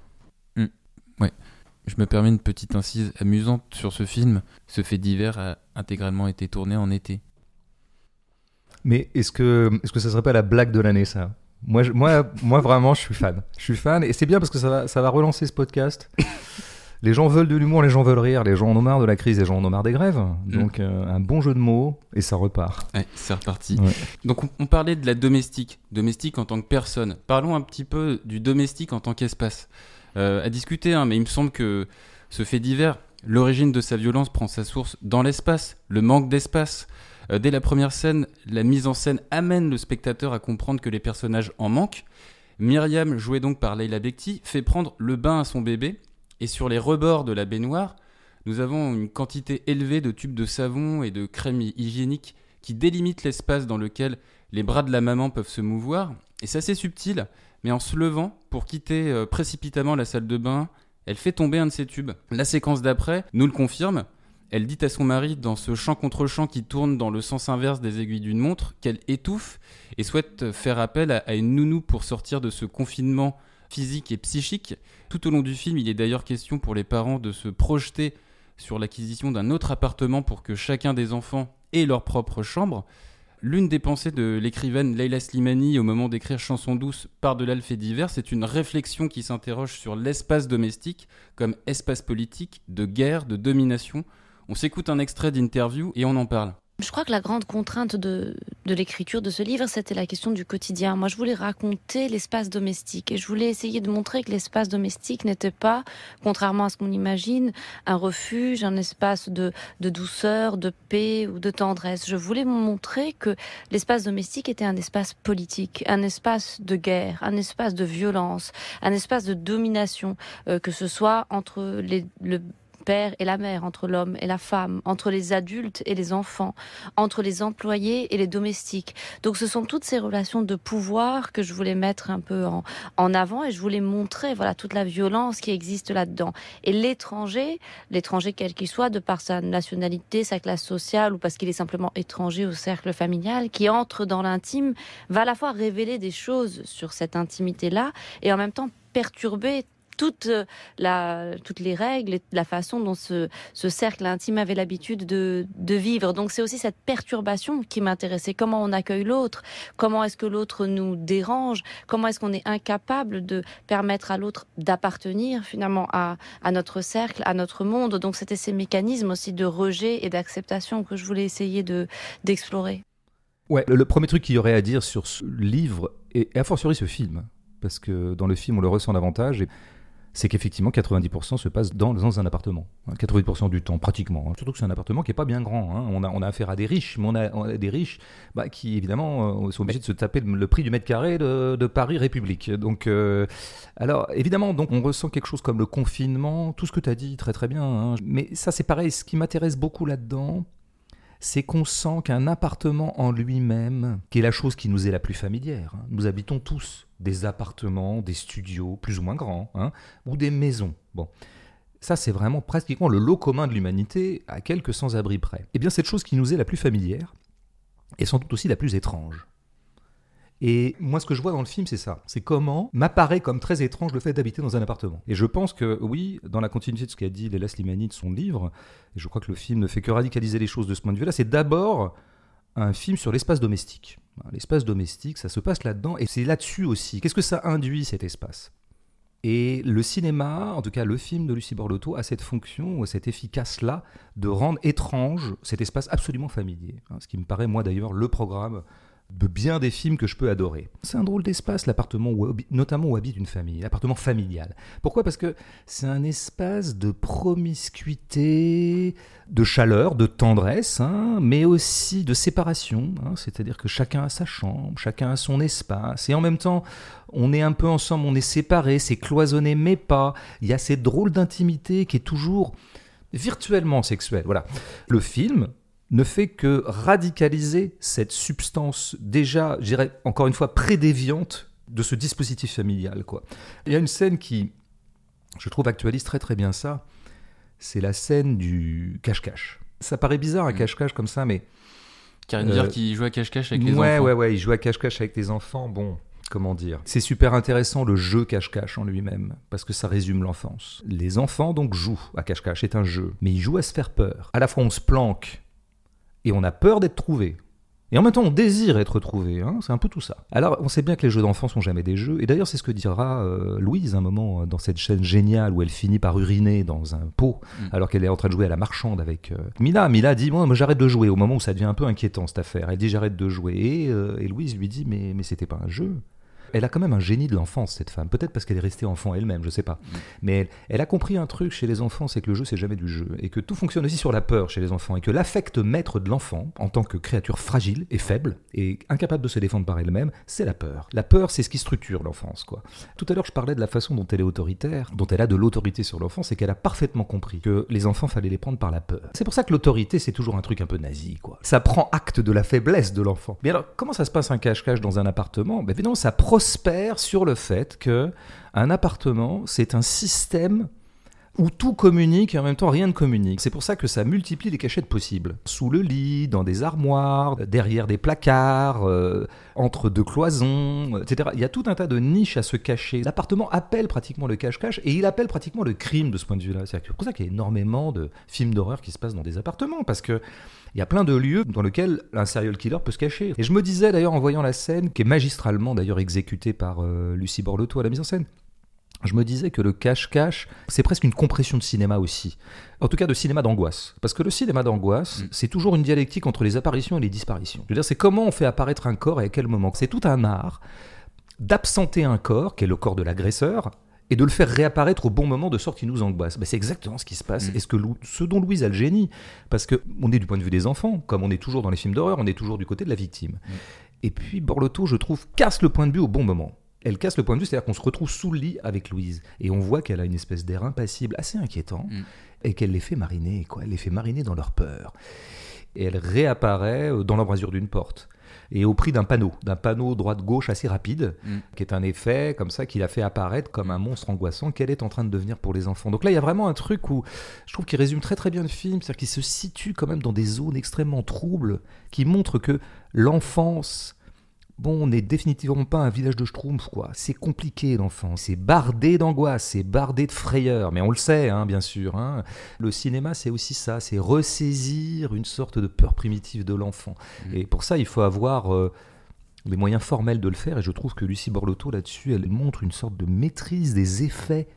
Je me permets une petite incise amusante sur ce film. Ce fait divers a intégralement été tourné en été. Mais est-ce que, est-ce que ça serait pas la blague de l'année, ça? Moi, je- moi, moi, vraiment, je suis fan. Je suis fan et c'est bien parce que ça va, ça va relancer ce podcast. Les gens veulent de l'humour, les gens veulent rire, les gens en ont marre de la crise, les gens en ont marre des grèves. Donc, euh, un bon jeu de mots et ça repart. Ouais, c'est reparti. Ouais. Donc on, on parlait de la domestique, domestique en tant que personne. Parlons un petit peu du domestique en tant qu'espace. Euh, à discuter, hein, mais il me semble que ce fait divers, l'origine de sa violence prend sa source dans l'espace, le manque d'espace. Euh, dès la première scène, la mise en scène amène le spectateur à comprendre que les personnages en manquent. Myriam, jouée donc par Leila Bekti, fait prendre le bain à son bébé, et sur les rebords de la baignoire, nous avons une quantité élevée de tubes de savon et de crème hygiénique qui délimitent l'espace dans lequel les bras de la maman peuvent se mouvoir. Et c'est assez subtil, mais en se levant pour quitter euh, précipitamment la salle de bain, elle fait tomber un de ses tubes. La séquence d'après nous le confirme. Elle dit à son mari, dans ce champ contre champ qui tourne dans le sens inverse des aiguilles d'une montre, qu'elle étouffe et souhaite faire appel à, à une nounou pour sortir de ce confinement physique et psychique. Tout au long du film, il est d'ailleurs question pour les parents de se projeter sur l'acquisition d'un autre appartement pour que chacun des enfants ait leur propre chambre. L'une des pensées de l'écrivaine Leila Slimani au moment d'écrire Chanson douce par de l'alpha divers, c'est une réflexion qui s'interroge sur l'espace domestique comme espace politique, de guerre, de domination. On s'écoute un extrait d'interview et on en parle. Je crois que la grande contrainte de, de l'écriture de ce livre, c'était la question du quotidien. Moi, je voulais raconter l'espace domestique et je voulais essayer de montrer que l'espace domestique n'était pas, contrairement à ce qu'on imagine, un refuge, un espace de, de douceur, de paix ou de tendresse. Je voulais montrer que l'espace domestique était un espace politique, un espace de guerre, un espace de violence, un espace de domination, euh, que ce soit entre les, le père et la mère, entre l'homme et la femme, entre les adultes et les enfants, entre les employés et les domestiques. Donc ce sont toutes ces relations de pouvoir que je voulais mettre un peu en, en avant et je voulais montrer voilà toute la violence qui existe là-dedans. Et l'étranger, l'étranger quel qu'il soit, de par sa nationalité, sa classe sociale ou parce qu'il est simplement étranger au cercle familial, qui entre dans l'intime, va à la fois révéler des choses sur cette intimité-là et en même temps perturber la, toutes les règles et la façon dont ce, ce cercle intime avait l'habitude de, vivre. Donc c'est aussi cette perturbation qui m'intéressait. Comment on accueille l'autre? Comment est-ce que l'autre nous dérange? Comment est-ce qu'on est incapable de permettre à l'autre d'appartenir finalement à, notre cercle, à notre monde? Donc c'était ces mécanismes aussi de rejet et d'acceptation que je voulais essayer de d'explorer. Ouais, le, premier truc qu'il y aurait à dire sur ce livre, et, a fortiori ce film, parce que dans le film on le ressent davantage, c'est qu'effectivement 90% se passe dans, dans, un appartement. 90% du temps, pratiquement. Surtout que c'est un appartement qui n'est pas bien grand. Hein. On, a, on, a, affaire à des riches, mais on a, des riches bah, qui, évidemment, euh, sont obligés de se taper le, prix du mètre carré de, de Paris République. Donc, euh, alors, évidemment, donc, on ressent quelque chose comme le confinement, tout ce que tu as dit, très très bien. Hein. Mais ça, c'est pareil. Ce qui m'intéresse beaucoup là-dedans, c'est qu'on sent qu'un appartement en lui-même, qui est la chose qui nous est la plus familière, hein. nous habitons tous des appartements, des studios plus ou moins grands, hein, ou des maisons. Bon. Ça, c'est vraiment pratiquement le lot commun de l'humanité, à quelques sans-abri près. Eh bien, cette chose qui nous est la plus familière est sans doute aussi la plus étrange. Et moi, ce que je vois dans le film, c'est ça. C'est comment m'apparaît comme très étrange le fait d'habiter dans un appartement. Et je pense que, oui, dans la continuité de ce qu'a dit Léla Slimani de son livre, et je crois que le film ne fait que radicaliser les choses de ce point de vue-là, c'est d'abord un film sur l'espace domestique. L'espace domestique, ça se passe là-dedans, et c'est là-dessus aussi. Qu'est-ce que ça induit, cet espace? Et le cinéma, en tout cas le film de Lucie Borlotto, a cette fonction, cette efficace-là, de rendre étrange cet espace absolument familier. Ce qui me paraît, moi d'ailleurs, le programme de bien des films que je peux adorer. C'est un drôle d'espace, l'appartement, notamment où habite une famille, l'appartement familial. Pourquoi? Parce que c'est un espace de promiscuité, de chaleur, de tendresse, hein, mais aussi de séparation. Hein, C'est-à-dire que chacun a sa chambre, chacun a son espace, et en même temps, on est un peu ensemble, on est séparés, c'est cloisonné, mais pas. Il y a cette drôle d'intimité qui est toujours virtuellement sexuelle. Voilà. Le film, ne fait que radicaliser cette substance déjà, je dirais encore une fois, prédéviante de ce dispositif familial. Quoi. Il y a une scène qui, je trouve, actualise très très bien ça. C'est la scène du cache-cache. Ça paraît bizarre un cache-cache comme ça, mais... Karine euh, qui joue à cache-cache avec les ouais, enfants. Ouais, ouais, il joue à cache-cache avec les enfants. Bon, comment dire? C'est super intéressant le jeu cache-cache en lui-même, parce que ça résume l'enfance. Les enfants donc jouent à cache-cache, c'est un jeu, mais ils jouent à se faire peur. À la fois on se planque et on a peur d'être trouvé. Et en même temps, on désire être retrouvé. Hein, c'est un peu tout ça. Alors, on sait bien que les jeux d'enfants sont jamais des jeux. Et d'ailleurs, c'est ce que dira euh, Louise un moment euh, dans cette chaîne géniale où elle finit par uriner dans un pot Mm. alors qu'elle est en train de jouer à la marchande avec euh, Mila. Mila dit Moi, moi, j'arrête de jouer au moment où ça devient un peu inquiétant cette affaire. Elle dit J'arrête de jouer. Et, euh, et Louise lui dit Mais, mais c'était pas un jeu. Elle a quand même un génie de l'enfance, cette femme. Peut-être parce qu'elle est restée enfant elle-même, je sais pas. Mais elle, elle a compris un truc chez les enfants, c'est que le jeu, c'est jamais du jeu. Et que tout fonctionne aussi sur la peur chez les enfants. Et que l'affect maître de l'enfant, en tant que créature fragile et faible, et incapable de se défendre par elle-même, c'est la peur. La peur, c'est ce qui structure l'enfance, quoi. Tout à l'heure, je parlais de la façon dont elle est autoritaire, dont elle a de l'autorité sur l'enfant, c'est qu'elle a parfaitement compris que les enfants, fallait les prendre par la peur. C'est pour ça que l'autorité, c'est toujours un truc un peu nazi, quoi. Ça prend acte de la faiblesse de l'enfant. Mais alors, comment ça se passe un cache-cache dans un appartement? Ben évidemment, ça prospère sur le fait que un appartement, c'est un système où tout communique et en même temps rien ne communique. C'est pour ça que ça multiplie les cachettes possibles. Sous le lit, dans des armoires, derrière des placards, euh, entre deux cloisons, etc. Il y a tout un tas de niches à se cacher. L'appartement appelle pratiquement le cache-cache et il appelle pratiquement le crime de ce point de vue-là. C'est pour ça qu'il y a énormément de films d'horreur qui se passent dans des appartements parce que il y a plein de lieux dans lesquels un serial killer peut se cacher. Et je me disais d'ailleurs en voyant la scène, qui est magistralement d'ailleurs exécutée par euh, Lucie Borlotto à la mise en scène, je me disais que le cache-cache, c'est presque une compression de cinéma aussi. En tout cas, de cinéma d'angoisse. Parce que le cinéma d'angoisse, Mm. c'est toujours une dialectique entre les apparitions et les disparitions. Je veux dire, c'est comment on fait apparaître un corps et à quel moment. C'est tout un art d'absenter un corps, qui est le corps de l'agresseur, et de le faire réapparaître au bon moment de sorte qu'il nous angoisse. Ben, c'est exactement ce qui se passe. Mm. Et ce, que Lou- ce dont Louise a le génie, parce que on est du point de vue des enfants, comme on est toujours dans les films d'horreur, on est toujours du côté de la victime. Et puis Borlotto, je trouve, casse le point de vue au bon moment. Elle casse le point de vue, c'est-à-dire qu'on se retrouve sous le lit avec Louise. Et on voit qu'elle a une espèce d'air impassible, assez inquiétant, Mm. et qu'elle les fait mariner, quoi. Elle les fait mariner dans leur peur. Et elle réapparaît euh, dans l'embrasure d'une porte. Et au prix d'un panneau, d'un panneau droite-gauche assez rapide, Mm. qui est un effet comme ça qui la fait apparaître comme un monstre angoissant qu'elle est en train de devenir pour les enfants. Donc là, il y a vraiment un truc où je trouve qu'il résume très très bien le film, c'est-à-dire qu'il se situe quand même dans des zones extrêmement troubles, qui montrent que l'enfance, bon, on n'est définitivement pas un village de Schtroumpf, quoi. C'est compliqué l'enfance, c'est bardé d'angoisse, c'est bardé de frayeur, mais on le sait, hein, bien sûr. hein. Le cinéma, c'est aussi ça, c'est ressaisir une sorte de peur primitive de l'enfant. Mm. Et pour ça, il faut avoir euh, les moyens formels de le faire, et je trouve que Lucie Borlotto, là-dessus, elle montre une sorte de maîtrise des effets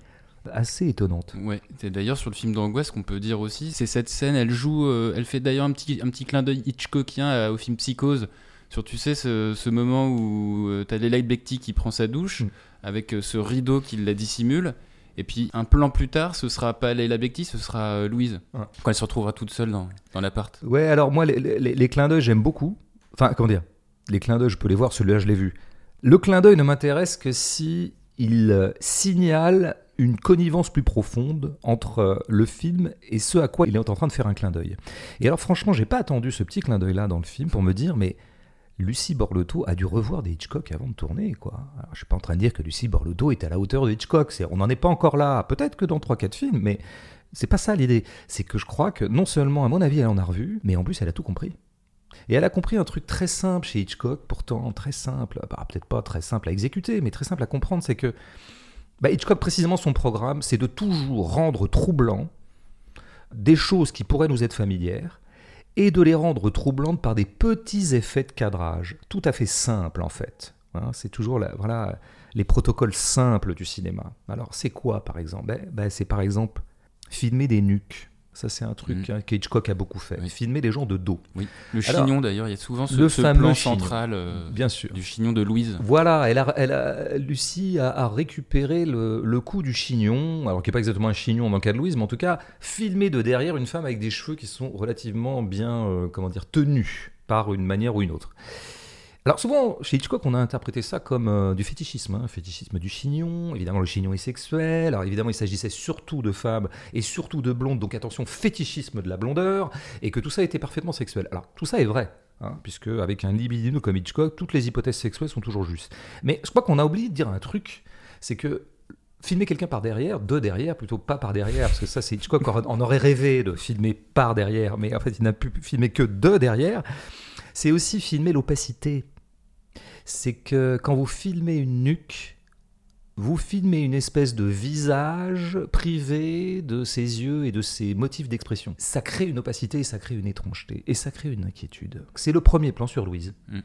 assez étonnante. Ouais, c'est d'ailleurs sur le film d'angoisse qu'on peut dire aussi, c'est cette scène, elle joue, euh, elle fait d'ailleurs un petit, un petit clin d'œil Hitchcockien euh, au film Psychose, sur tu sais ce, ce moment où euh, t'as Leila Bekti qui prend sa douche, Mm. avec euh, ce rideau qui la dissimule, et puis un plan plus tard, ce sera pas Leila Bekti, ce sera euh, Louise, Ouais. quand elle se retrouvera toute seule dans, dans l'appart. Ouais, alors moi, les, les- les clins d'œil, j'aime beaucoup. Enfin, comment dire? Les clins d'œil, je peux les voir, celui-là, je l'ai vu. Le clin d'œil ne m'intéresse que si il signale une connivence plus profonde entre le film et ce à quoi il est en train de faire un clin d'œil. Et alors, franchement, j'ai pas attendu ce petit clin d'œil-là dans le film pour me dire, mais Lucie Borlotto a dû revoir des Hitchcock avant de tourner, quoi. Alors, je suis pas en train de dire que Lucie Borlotto est à la hauteur de Hitchcock. On n'en est pas encore là. Peut-être que dans 3-4 films, mais c'est pas ça l'idée. C'est que je crois que non seulement, à mon avis, elle en a revu, mais en plus, elle a tout compris. Et elle a compris un truc très simple chez Hitchcock, pourtant très simple, bah, peut-être pas très simple à exécuter, mais très simple à comprendre, c'est que bah, Hitchcock, précisément son programme, c'est de toujours rendre troublant des choses qui pourraient nous être familières et de les rendre troublantes par des petits effets de cadrage, tout à fait simples en fait. Hein, c'est toujours la- voilà, les protocoles simples du cinéma. Alors c'est quoi par exemple? Ben, ben, C'est par exemple filmer des nuques. Ça c'est un truc hein, qu'Hitchcock a beaucoup fait. Oui. Filmer les gens de dos. Oui. Le Alors, chignon d'ailleurs, il y a souvent ce, le ce plan central euh, Bien sûr. du chignon de Louise. Voilà, elle a, elle a- Lucie a, a récupéré le, le coup du chignon, alors qui n'est pas exactement un chignon dans le cas de Louise, mais en tout cas filmé de derrière une femme avec des cheveux qui sont relativement bien, euh, comment dire, tenus par une manière ou une autre. Alors souvent, chez Hitchcock, on a interprété ça comme euh, du fétichisme, hein, fétichisme du chignon. Évidemment, le chignon est sexuel. Alors évidemment, il s'agissait surtout de femmes et surtout de blondes. Donc attention, fétichisme de la blondeur et que tout ça était parfaitement sexuel. Alors tout ça est vrai, hein, puisque avec un libidino comme Hitchcock, toutes les hypothèses sexuelles sont toujours justes. Mais je crois qu'on a oublié de dire un truc, c'est que filmer quelqu'un par derrière, de derrière, plutôt pas par derrière, parce que ça c'est Hitchcock, on aurait rêvé de filmer par derrière, mais en fait il n'a pu filmer que de derrière. C'est aussi filmer l'opacité. C'est que quand vous filmez une nuque, vous filmez une espèce de visage privé de ses yeux et de ses motifs d'expression. Ça crée une opacité, ça crée une étrangeté, et ça crée une inquiétude. C'est le premier plan sur Louise. Mm.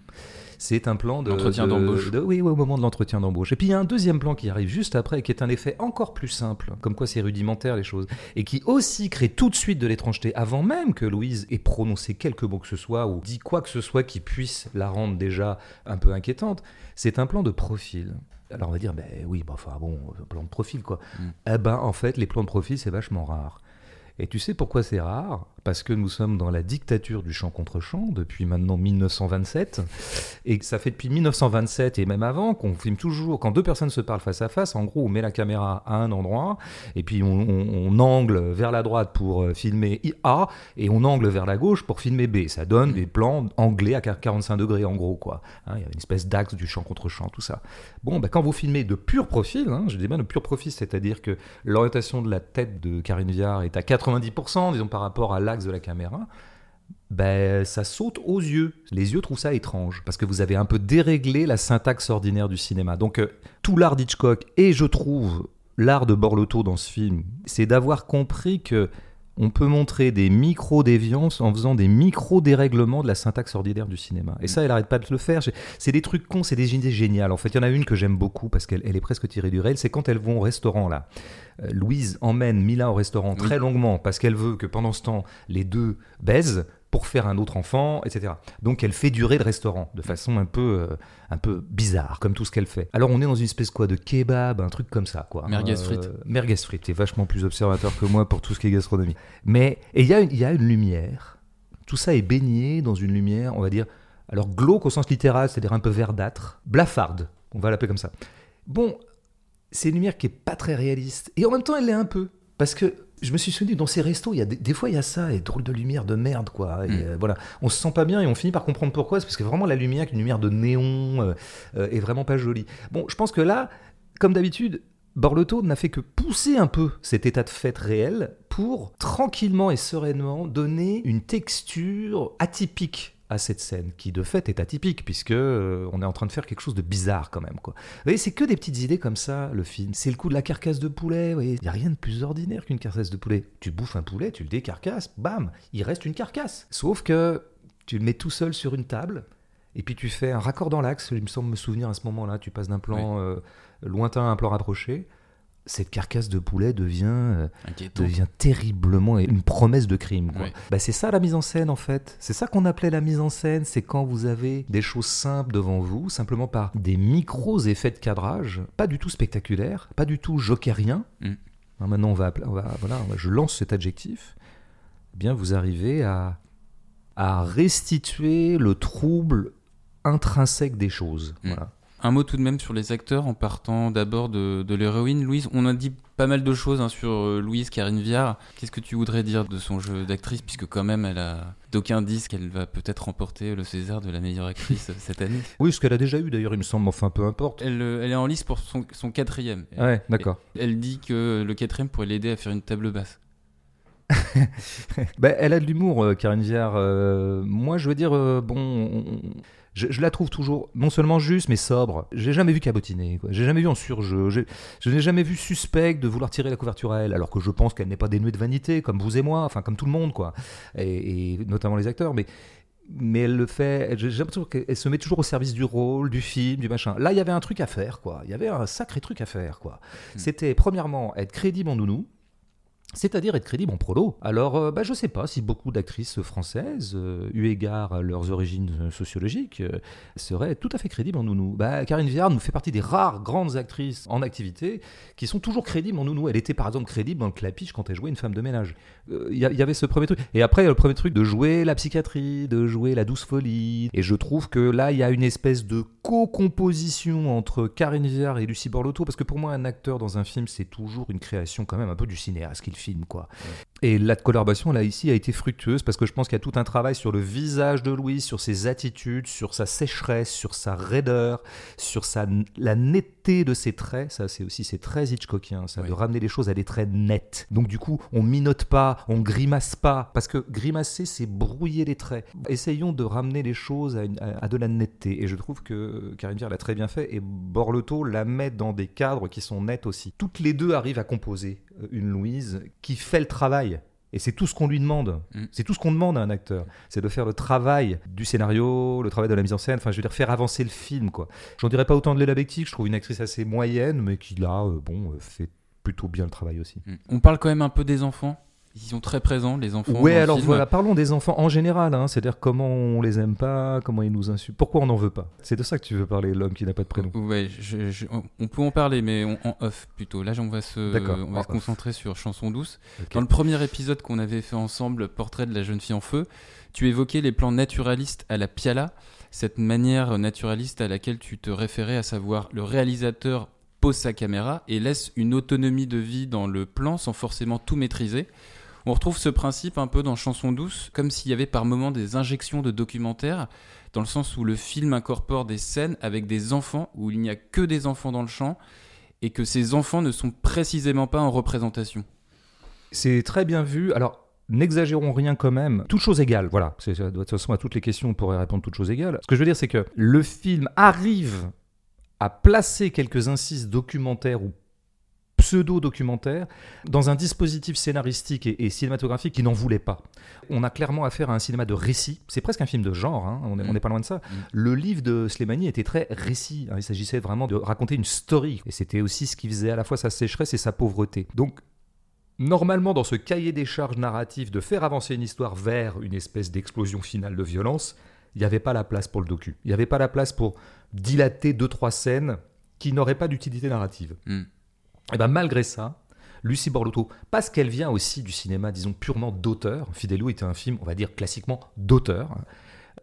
C'est un plan de... L'entretien de- d'embauche. de- Oui, oui, au moment de l'entretien d'embauche. Et puis il y a un deuxième plan qui arrive juste après, qui est un effet encore plus simple, comme quoi c'est rudimentaire les choses, et qui aussi crée tout de suite de l'étrangeté, avant même que Louise ait prononcé quelques mots que ce soit, ou dit quoi que ce soit qui puisse la rendre déjà un peu inquiétante. C'est un plan de profil. Alors on va dire, ben oui, bah, enfin bon, un plan de profil quoi. Mm. Eh ben en fait, les plans de profil, c'est vachement rare. Et tu sais pourquoi c'est rare? Parce que nous sommes dans la dictature du champ contre champ depuis maintenant 1927. Et ça fait depuis 1927 et même avant qu'on filme toujours, quand deux personnes se parlent face à face, en gros, on met la caméra à un endroit et puis on, on- on angle vers la droite pour euh, filmer A et on angle vers la gauche pour filmer B. Ça donne Mm. des plans anglais à 45 degrés en gros, quoi. Hein, Il y a une espèce d'axe du champ contre champ, tout ça. Bon, bah, quand vous filmez de pur profil, hein, je dis bien de pur profil, c'est-à-dire que l'orientation de la tête de Karine Viard est à 90%, disons par rapport à l'axe de la caméra, ben, ça saute aux yeux. Les yeux trouvent ça étrange, parce que vous avez un peu déréglé la syntaxe ordinaire du cinéma. Donc euh, tout l'art d'Hitchcock, et je trouve l'art de Borlotto dans ce film, c'est d'avoir compris que on peut montrer des micro-déviances en faisant des micro-dérèglements de la syntaxe ordinaire du cinéma. Et ça, elle arrête pas de le faire. C'est des trucs cons, c'est des idées géniales. En fait, il y en a une que j'aime beaucoup parce qu'elle elle est presque tirée du réel, c'est quand elles vont au restaurant là. Euh, Louise emmène Mila au restaurant très longuement parce qu'elle veut que pendant ce temps, les deux baisent pour faire un autre enfant, etc. Donc elle fait durer le restaurant de façon un peu, euh, un peu bizarre, comme tout ce qu'elle fait. Alors on est dans une espèce quoi de kebab, un truc comme ça quoi. Merguez Euh, frites. merguez frites. T'es vachement plus observateur que moi pour tout ce qui est gastronomie. Mais et il y a une, il y a une lumière. Tout ça est baigné dans une lumière, on va dire, alors glauque au sens littéral, c'est-à-dire un peu verdâtre, blafarde, on va l'appeler comme ça. Bon, c'est une lumière qui est pas très réaliste. Et en même temps, elle l'est un peu. Parce que je me suis souvenu, dans ces restos, il y a des, des fois, il y a ça, et drôle de lumière de merde, quoi. Et, Mm. euh, voilà, on se sent pas bien et on finit par comprendre pourquoi. C'est parce que vraiment, la lumière, une lumière de néon, euh, euh, est vraiment pas jolie. Bon, je pense que là, comme d'habitude, Borlotto n'a fait que pousser un peu cet état de fait réel pour tranquillement et sereinement donner une texture atypique à cette scène, qui de fait est atypique, puisque euh, on est en train de faire quelque chose de bizarre quand même. Quoi. Vous voyez, c'est que des petites idées comme ça, le film. C'est le coup de la carcasse de poulet. Il n'y a rien de plus ordinaire qu'une carcasse de poulet. Tu bouffes un poulet, tu le décarcasses, bam, il reste une carcasse. Sauf que tu le mets tout seul sur une table, et puis tu fais un raccord dans l'axe, il me semble me souvenir à ce moment-là, tu passes d'un plan euh, lointain à un plan rapproché. Cette carcasse de poulet devient, euh, devient terriblement une promesse de crime. quoi. Bah, c'est ça la mise en scène en fait. C'est ça qu'on appelait la mise en scène. C'est quand vous avez des choses simples devant vous, simplement par des micros effets de cadrage, pas du tout spectaculaires, pas du tout jokeriens. Mm. Hein, maintenant, on va, appeler- on va- voilà, je lance cet adjectif. Eh bien, vous arrivez à, à restituer le trouble intrinsèque des choses. Mm. Voilà. Un mot tout de même sur les acteurs en partant d'abord de, de l'héroïne. Louise, on a dit pas mal de choses hein, sur euh, Louise Karine Viard. Qu'est-ce que tu voudrais dire de son jeu d'actrice puisque quand même elle a d'aucuns disent qu'elle va peut-être remporter le César de la meilleure actrice <laughs> cette année. Oui, ce qu'elle a déjà eu d'ailleurs, il me semble, enfin peu importe. Elle, euh, elle est en lice pour son, son quatrième. Ouais, d'accord. Elle dit que le quatrième pourrait l'aider à faire une table basse. <laughs> Bah, elle a de l'humour, euh, Karine Viard. Euh, moi, je veux dire, euh, bon, on- on- je, je la trouve toujours non seulement juste, mais sobre. J'ai jamais vu cabotiner. J'ai jamais vu en surjeu. Je n'ai jamais vu suspect de vouloir tirer la couverture à elle, alors que je pense qu'elle n'est pas dénuée de vanité, comme vous et moi, enfin comme tout le monde, quoi. Et, et notamment les acteurs, mais. Mais elle le fait, elle- j'ai l'impression qu'elle se met toujours au service du rôle, du film, du machin. Là, il y avait un truc à faire, quoi. Il y avait un sacré truc à faire, quoi. Hmm. C'était, premièrement, être crédible en nounou, c'est-à-dire être crédible en prolo. Alors, euh, bah, je sais pas si beaucoup d'actrices françaises, euh, eu égard à leurs origines euh, sociologiques, euh, seraient tout à fait crédibles en nounou. Bah, Karine Viard nous fait partie des rares grandes actrices en activité qui sont toujours crédibles en nounou. Elle était par exemple crédible dans le clapiche quand elle jouait une femme de ménage. Il y, a- il y avait ce premier truc. Et après, il y a le premier truc de jouer la psychiatrie, de jouer la douce folie. Et je trouve que là, il y a une espèce de co-composition entre Karine Viard et Lucie Borlotto. Parce que pour moi, un acteur dans un film, c'est toujours une création quand même un peu du cinéaste qu'il Et la collaboration, là, ici, a été fructueuse parce que je pense qu'il y a tout un travail sur le visage de Louise, sur ses attitudes, sur sa sécheresse, sur sa raideur, sur sa, la netteté de ses traits. Ça, c'est aussi, c'est très Hitchcockien, ça, de ramener les choses à des traits nets. Donc, du coup, on minote pas, on grimace pas, parce que grimacer, c'est brouiller les traits. Essayons de ramener les choses à, une- à- à de la netteté. Et je trouve que Karine Viard l'a très bien fait et Borleto la met dans des cadres qui sont nets aussi. Toutes les deux arrivent à composer euh, une Louise qui fait le travail. Et c'est tout ce qu'on lui demande. Mm. C'est tout ce qu'on demande à un acteur. C'est de faire le travail du scénario, le travail de la mise en scène. Enfin, je veux dire, faire avancer le film, quoi. J'en dirais pas autant de Léla Bectic. Je trouve une actrice assez moyenne, mais qui, là, euh, bon, euh, fait plutôt bien le travail aussi. Mm. On parle quand même un peu des enfants. Ils sont très présents, les enfants. Le alors voilà, parlons des enfants en général. hein. C'est-à-dire comment on les aime pas, comment ils nous insultent, pourquoi on n'en veut pas. C'est de ça que tu veux parler, l'homme qui n'a pas de prénom. Je- on- peut en parler, mais on- en off plutôt. Là, on va se, on va off. concentrer sur Chanson douce. Dans le premier épisode qu'on avait fait ensemble, Portrait de la jeune fille en feu, tu évoquais les plans naturalistes à la Piala, cette manière naturaliste à laquelle tu te référais, à savoir le réalisateur pose sa caméra et laisse une autonomie de vie dans le plan sans forcément tout maîtriser. On retrouve ce principe un peu dans Chanson douce, comme s'il y avait par moments des injections de documentaire, dans le sens où le film incorpore des scènes avec des enfants, où il n'y a que des enfants dans le champ, et que ces enfants ne sont précisément pas en représentation. C'est très bien vu. Alors, n'exagérons rien quand même. Toute chose égale, voilà. De toute façon, à toutes les questions, on pourrait répondre toute chose égale. Ce que je veux dire, c'est que le film arrive à placer quelques incises documentaires ou pseudo-documentaires dans un dispositif scénaristique et, et cinématographique qui n'en voulait pas. On a clairement affaire à un cinéma de récit. C'est presque un film de genre, hein. on n'est Mm. pas loin de ça. Mm. Le livre de Slimani était très récit. hein. Il s'agissait vraiment de raconter une story. Et c'était aussi ce qui faisait à la fois sa sécheresse et sa pauvreté. Donc, normalement, dans ce cahier des charges narratif de faire avancer une histoire vers une espèce d'explosion finale de violence, il n'y avait pas la place pour le docu. Il n'y avait pas la place pour dilater deux, trois scènes qui n'auraient pas d'utilité narrative. Mm. Et ben malgré ça, Lucie Borlotto, parce qu'elle vient aussi du cinéma, disons, purement d'auteur, Fidelio était un film, on va dire, classiquement d'auteur,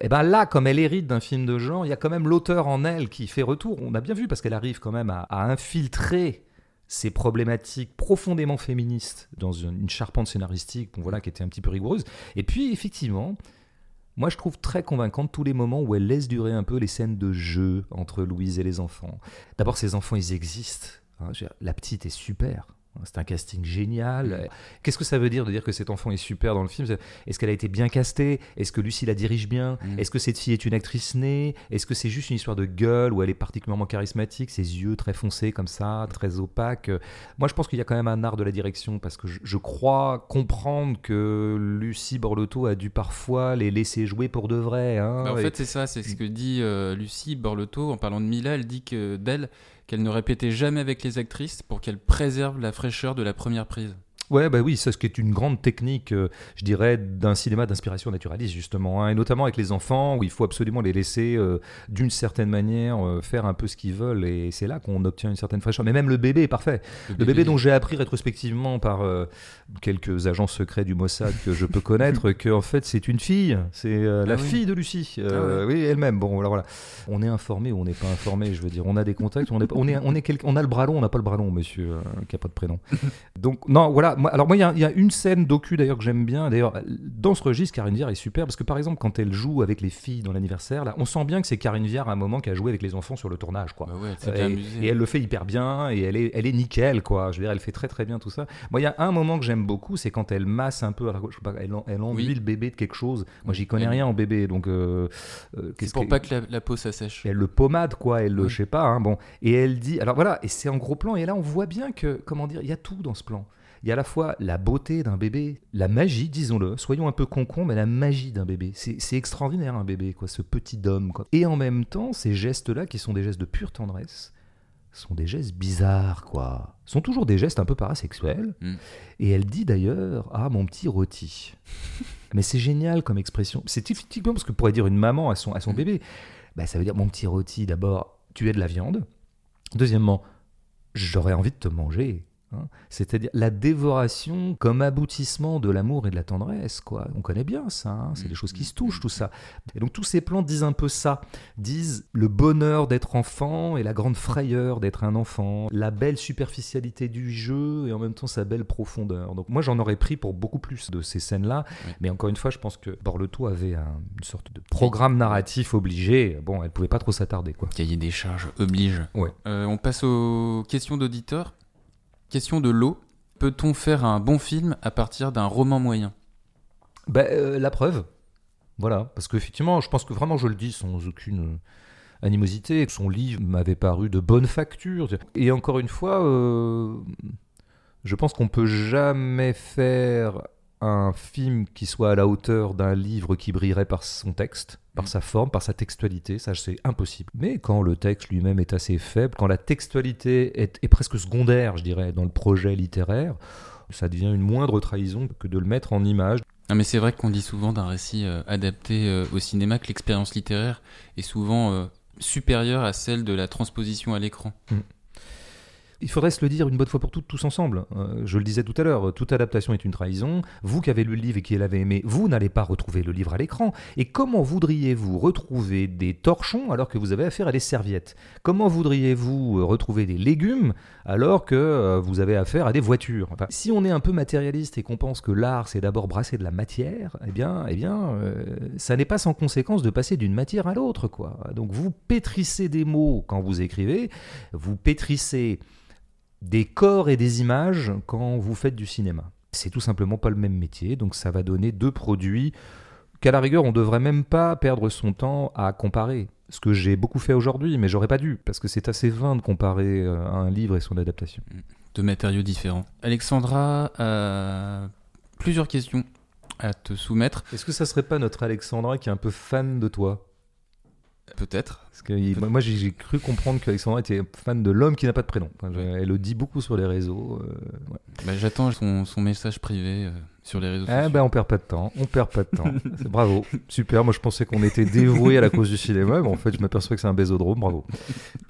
et ben là, comme elle hérite d'un film de genre, il y a quand même l'auteur en elle qui fait retour. On a bien vu, parce qu'elle arrive quand même à, infiltrer ces problématiques profondément féministes dans une, une charpente scénaristique, bon, voilà, qui était un petit peu rigoureuse. Et puis, effectivement, moi, je trouve très convaincante tous les moments où elle laisse durer un peu les scènes de jeu entre Louise et les enfants. D'abord, ces enfants, ils existent. Hein. La petite est super. C'est un casting génial. Qu'est-ce que ça veut dire de dire que cet enfant est super dans le film? Est-ce qu'elle a été bien castée? Est-ce que Lucie la dirige bien? Mm. Est-ce que cette fille est une actrice née? Est-ce que c'est juste une histoire de gueule où elle est particulièrement charismatique Ses yeux très foncés comme ça, très opaques? Moi, je pense qu'il y a quand même un art de la direction parce que je, je crois comprendre que Lucie Borlotto a dû parfois les laisser jouer pour de vrai. hein. Bah, en Et- fait, c'est ça, c'est ce que dit euh, Lucie Borlotto en parlant de Mila. Elle dit que d'elle qu'elle ne répétait jamais avec les actrices pour qu'elles préservent la fraîcheur de la première prise. Ouais, bah oui, c'est ce qui est une grande technique, euh, je dirais, d'un cinéma d'inspiration naturaliste, justement, hein, et notamment avec les enfants, où il faut absolument les laisser, euh, d'une certaine manière, euh, faire un peu ce qu'ils veulent, et c'est là qu'on obtient une certaine fraîcheur. Mais même le bébé est parfait. Le bébé dont j'ai appris rétrospectivement par quelques agents secrets du Mossad que je peux connaître, <laughs> que en fait c'est une fille, c'est la Ah oui. fille de Lucie, Euh, oui, elle-même. Bon, voilà, voilà. On est informé ou on n'est pas informé, je veux dire, on a des contacts, on est, on est, on est, quel- on a le bras long, on n'a pas le bras long, monsieur, qui a pas de prénom. <laughs> Donc non, voilà. Moi, alors moi, il y a- il y, a une scène docu d'ailleurs que j'aime bien. D'ailleurs, dans ce registre, Karine Viard est super parce que par exemple, quand elle joue avec les filles dans l'anniversaire, là, on sent bien que c'est Karine Viard à un moment qui a joué avec les enfants sur le tournage, quoi. Bah ouais, elle s'est bien Et, elle le fait hyper bien et elle est, elle est nickel quoi. Je veux dire, elle fait très très bien tout ça. Moi, il y a un moment que j'aime beaucoup, c'est quand elle masse un peu, alors, je sais pas, elle, elle enduit Oui. le bébé de quelque chose. Moi, j'y connais rien en bébé, donc euh, euh, C'est qu'est-ce pour pas que la, la peau s'assèche. elle le pommade quoi, elle le, Oui. je sais pas, hein, bon. Et elle dit, alors voilà, et c'est en gros plan. Et là, on voit bien que, comment dire, il y a tout dans ce plan. Il y a à la fois la beauté d'un bébé, la magie, disons-le, soyons un peu concons, mais la magie d'un bébé. C'est extraordinaire un bébé, quoi, ce petit homme. Quoi. Et en même temps, ces gestes-là, qui sont des gestes de pure tendresse, sont des gestes bizarres, quoi. Sont toujours des gestes un peu parasexuels. Mm. Et elle dit d'ailleurs, ah mon petit rôti. <laughs> mais c'est génial comme expression. C'est typiquement parce que pourrait dire une maman à son, à son Mm. bébé. Bah, ça veut dire, mon petit rôti, d'abord, tu es de la viande. Deuxièmement, j'aurais envie de te manger. Hein. C'est-à-dire la dévoration comme aboutissement de l'amour et de la tendresse. Quoi. On connaît bien ça, hein. c'est des choses qui se touchent, tout ça. Et donc tous ces plans disent un peu ça, disent le bonheur d'être enfant et la grande frayeur d'être un enfant, la belle superficialité du jeu et en même temps sa belle profondeur. Donc moi j'en aurais pris pour beaucoup plus de ces scènes-là, mais encore une fois je pense que Borleto avait une sorte de programme narratif obligé. Bon, elle pouvait pas trop s'attarder. quoi. Cahier des charges oblige. Ouais. Euh, on passe aux questions d'auditeurs. Question de l'eau. Peut-on faire un bon film à partir d'un roman moyen? Ben, euh, La preuve. Voilà. Parce qu'effectivement, je pense que vraiment, je le dis sans aucune euh, animosité. Son livre m'avait paru de bonne facture. Et encore une fois, euh, je pense qu'on peut jamais faire un film qui soit à la hauteur d'un livre qui brillerait par son texte, par mm. sa forme, par sa textualité, ça c'est impossible. Mais quand le texte lui-même est assez faible, quand la textualité est, presque secondaire, je dirais, dans le projet littéraire, ça devient une moindre trahison que de le mettre en image. Non mais c'est vrai qu'on dit souvent d'un récit euh, adapté euh, au cinéma que l'expérience littéraire est souvent euh, supérieure à celle de la transposition à l'écran. Mm. Il faudrait se le dire une bonne fois pour toutes, tous ensemble. Euh, je le disais tout à l'heure, toute adaptation est une trahison. Vous qui avez lu le livre et qui l'avez aimé, vous n'allez pas retrouver le livre à l'écran. Et comment voudriez-vous retrouver des torchons alors que vous avez affaire à des serviettes? Comment voudriez-vous euh, retrouver des légumes alors que euh, vous avez affaire à des voitures? Si on est un peu matérialiste et qu'on pense que l'art c'est d'abord brasser de la matière, eh bien, eh bien ça n'est pas sans conséquence de passer d'une matière à l'autre. Donc vous pétrissez des mots quand vous écrivez, vous pétrissez des corps et des images quand vous faites du cinéma. C'est tout simplement pas le même métier, donc ça va donner deux produits qu'à la rigueur on devrait même pas perdre son temps à comparer. Ce que j'ai beaucoup fait aujourd'hui, mais j'aurais pas dû, parce que c'est assez vain de comparer euh, un livre et son adaptation. De matériaux différents. Alexandra a plusieurs questions à te soumettre. Est-ce que ça serait pas notre Alexandra qui est un peu fan de toi? Peut-être. Parce que moi, j'ai cru comprendre qu'Alexandra était fan de l'homme qui n'a pas de prénom. elle le dit beaucoup sur les réseaux. Euh, bah, j'attends son, message privé euh, sur les réseaux eh ben, on perd pas de temps. On perd pas de temps. <laughs> bravo. Super. Moi, je pensais qu'on était dévoué à la cause du cinéma. Mais en fait, je m'aperçois que c'est un bésodrome. Bravo.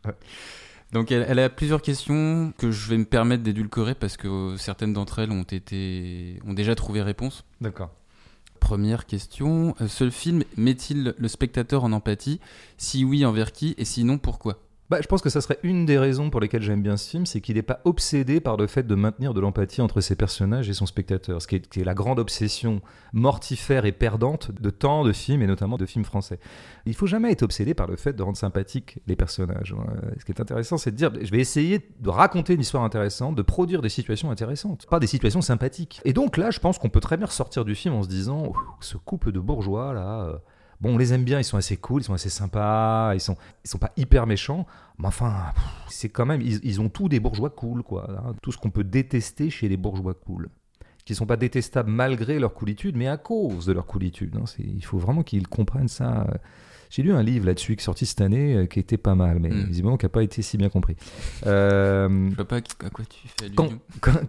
<laughs> Donc, elle, elle, a plusieurs questions que je vais me permettre d'édulcorer parce que certaines d'entre elles ont, été, ont déjà trouvé réponse. D'accord. Première question, euh, ce film met-il le spectateur en empathie? Si oui, envers qui? Et sinon, pourquoi? Bah, je pense que ça serait une des raisons pour lesquelles j'aime bien ce film, c'est qu'il n'est pas obsédé par le fait de maintenir de l'empathie entre ses personnages et son spectateur, ce qui est, la grande obsession mortifère et perdante de tant de films, et notamment de films français. Il faut jamais être obsédé par le fait de rendre sympathiques les personnages. Ce qui est intéressant, c'est de dire, je vais essayer de raconter une histoire intéressante, de produire des situations intéressantes, pas des situations sympathiques. Et donc là, je pense qu'on peut très bien ressortir du film en se disant, ce couple de bourgeois là... Euh, Bon, on les aime bien, ils sont assez cool, ils sont assez sympas, ils sont, ils sont pas hyper méchants, mais enfin, c'est quand même, ils, ont tous des bourgeois cool, quoi. Hein. tout ce qu'on peut détester chez les bourgeois cool. Qui sont pas détestables malgré leur coolitude, mais à cause de leur coolitude. Hein. il faut vraiment qu'ils comprennent ça. J'ai lu un livre là-dessus qui est sorti cette année euh, qui était pas mal, mais hmm. visiblement qui n'a pas été si bien compris. Euh, Je vois pas à quoi tu fais allusion.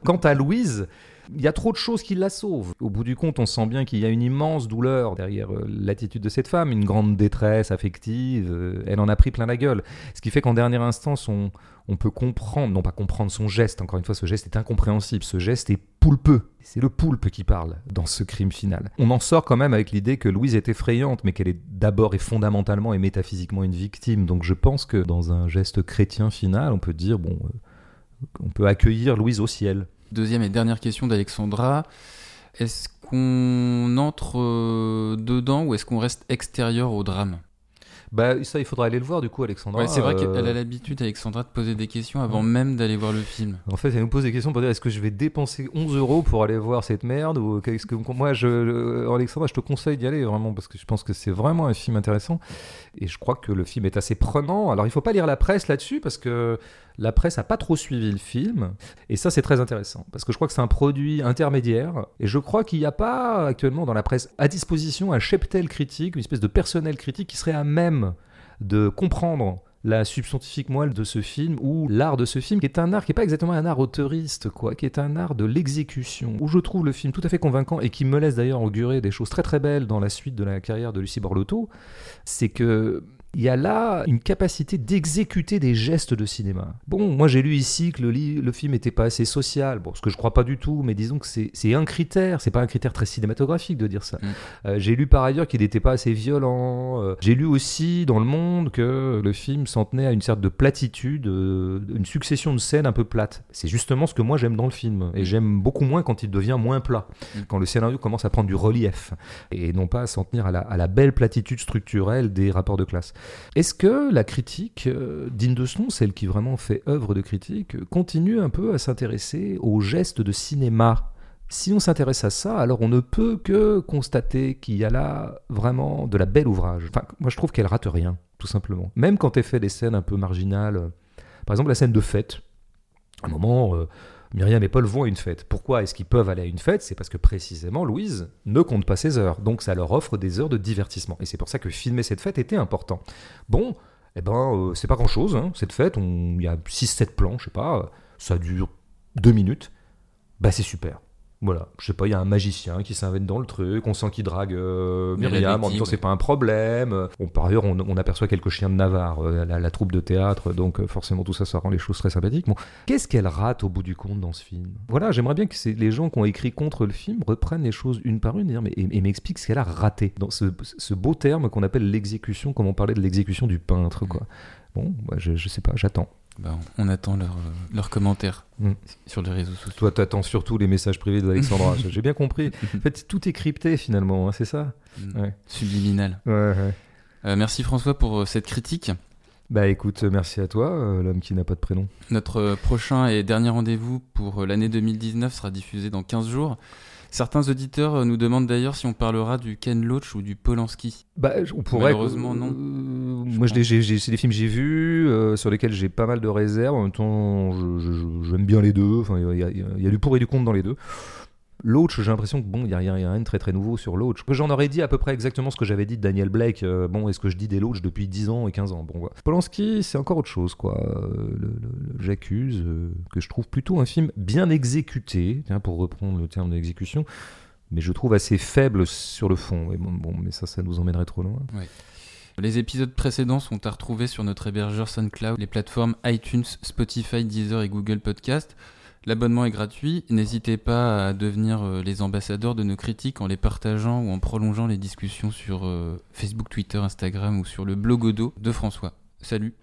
quant à Louise, il y a trop de choses qui la sauvent. Au bout du compte, on sent bien qu'il y a une immense douleur derrière euh, l'attitude de cette femme, une grande détresse affective. Euh, elle en a pris plein la gueule. Ce qui fait qu'en dernière instance, on, on peut comprendre, non pas comprendre son geste, encore une fois, ce geste est incompréhensible, ce geste est poulpeux. C'est le poulpe qui parle dans ce crime final. On en sort quand même avec l'idée que Louise est effrayante, mais qu'elle est d'abord et fondamentalement et métaphysiquement une victime. Donc je pense que dans un geste chrétien final, on peut dire, bon, euh, on peut accueillir Louise au ciel. Deuxième et dernière question d'Alexandra. Est-ce qu'on entre euh, dedans ou est-ce qu'on reste extérieur au drame? Bah, ça, il faudra aller le voir, du coup, Alexandra. Ouais, c'est vrai qu'elle a euh, l'habitude, Alexandra, de poser des questions avant même d'aller voir le film. En fait, elle nous pose des questions pour dire est-ce que je vais dépenser 11 euros pour aller voir cette merde ou qu'est-ce que moi, je, Alexandra, je te conseille d'y aller vraiment parce que je pense que c'est vraiment un film intéressant et je crois que le film est assez prenant. Alors, il faut pas lire la presse là-dessus parce que la presse a pas trop suivi le film et ça, c'est très intéressant parce que je crois que c'est un produit intermédiaire et je crois qu'il n'y a pas actuellement dans la presse à disposition un cheptel critique, une espèce de personnel critique qui serait à même de comprendre la substantifique moelle de ce film ou l'art de ce film, qui est un art qui n'est pas exactement un art auteuriste, quoi, qui est un art de l'exécution, où je trouve le film tout à fait convaincant et qui me laisse d'ailleurs augurer des choses très très belles dans la suite de la carrière de Lucie Borlotto, c'est que il y a là une capacité d'exécuter des gestes de cinéma. Bon, moi j'ai lu ici que le, le film n'était pas assez social, bon, ce que je crois pas du tout, mais disons que c'est un critère, c'est pas un critère très cinématographique de dire ça. Mm. Euh, j'ai lu par ailleurs qu'il n'était pas assez violent. Euh, j'ai lu aussi dans le monde que le film s'en tenait à une sorte de platitude, euh, une succession de scènes un peu plates. C'est justement ce que moi j'aime dans le film, et j'aime beaucoup moins quand il devient moins plat, mm. quand le scénario commence à prendre du relief, et non pas à s'en tenir à la, à la belle platitude structurelle des rapports de classe. Est-ce que la critique euh, digne de son, celle qui vraiment fait œuvre de critique, continue un peu à s'intéresser aux gestes de cinéma? Si on s'intéresse à ça, alors on ne peut que constater qu'il y a là vraiment de la belle ouvrage. Enfin, moi je trouve qu'elle rate rien, tout simplement. Même quand elle fait des scènes un peu marginales, par exemple la scène de fête. À un moment, euh, Myriam et Paul vont à une fête. Pourquoi est-ce qu'ils peuvent aller à une fête? C'est parce que précisément Louise ne compte pas ses heures. Donc ça leur offre des heures de divertissement. Et c'est pour ça que filmer cette fête était important. Bon, eh ben, euh, c'est pas grand-chose, hein, cette fête. Il y a 6-7 plans, je sais pas. Ça dure 2 minutes. Bah c'est super. Voilà, je sais pas, il y a un magicien qui s'invente dans le truc, on sent qu'il drague euh, Myriam, en même temps c'est pas un problème. On, par ailleurs, on, aperçoit quelques chiens de Navarre, euh, la, troupe de théâtre, donc euh, forcément tout ça, ça rend les choses très sympathiques. Bon, qu'est-ce qu'elle rate au bout du compte dans ce film? Voilà, j'aimerais bien que les gens qui ont écrit contre le film reprennent les choses une par une et, mais, et, m'expliquent ce qu'elle a raté dans ce, beau terme qu'on appelle l'exécution, comme on parlait de l'exécution du peintre, quoi. Bon, je, je sais pas, j'attends. Bah, on attend leurs leur euh, commentaires mm. sur les réseaux sociaux. Toi, tu attends surtout les messages privés d'Alexandra. <laughs> J'ai bien compris. En fait, tout est crypté finalement, hein, c'est ça mm. Subliminal. Euh, merci François pour euh, cette critique. Bah écoute, merci à toi, l'homme qui n'a pas de prénom. Notre prochain et dernier rendez-vous pour l'année 2019 sera diffusé dans 15 jours. Certains auditeurs euh, nous demandent d'ailleurs si on parlera du Ken Loach ou du Polanski. Bah, on pourrait. Malheureusement, non. Euh, moi, c'est des films que j'ai vus, euh, sur lesquels j'ai pas mal de réserves. En même temps, j'aime bien les deux. Enfin, il y, y, a du pour et du contre dans les deux. L'autre, j'ai l'impression que bon, il n'y a, rien de très très nouveau sur l'autre. Que j'en aurais dit à peu près exactement ce que j'avais dit de Daniel Blake. Euh, bon, est-ce que je dis des Loach depuis 10 ans et 15 ans? Bon, Polanski, c'est encore autre chose, quoi. Euh, j'accuse, euh, que je trouve plutôt un film bien exécuté, pour reprendre le terme d'exécution, mais je trouve assez faible sur le fond. bon, mais ça, ça nous emmènerait trop loin. Les épisodes précédents sont à retrouver sur notre hébergeur SoundCloud, les plateformes iTunes, Spotify, Deezer et Google Podcast. L'abonnement est gratuit. N'hésitez pas à devenir euh, les ambassadeurs de nos critiques en les partageant ou en prolongeant les discussions sur euh, Facebook, Twitter, Instagram ou sur le blogodo de François. Salut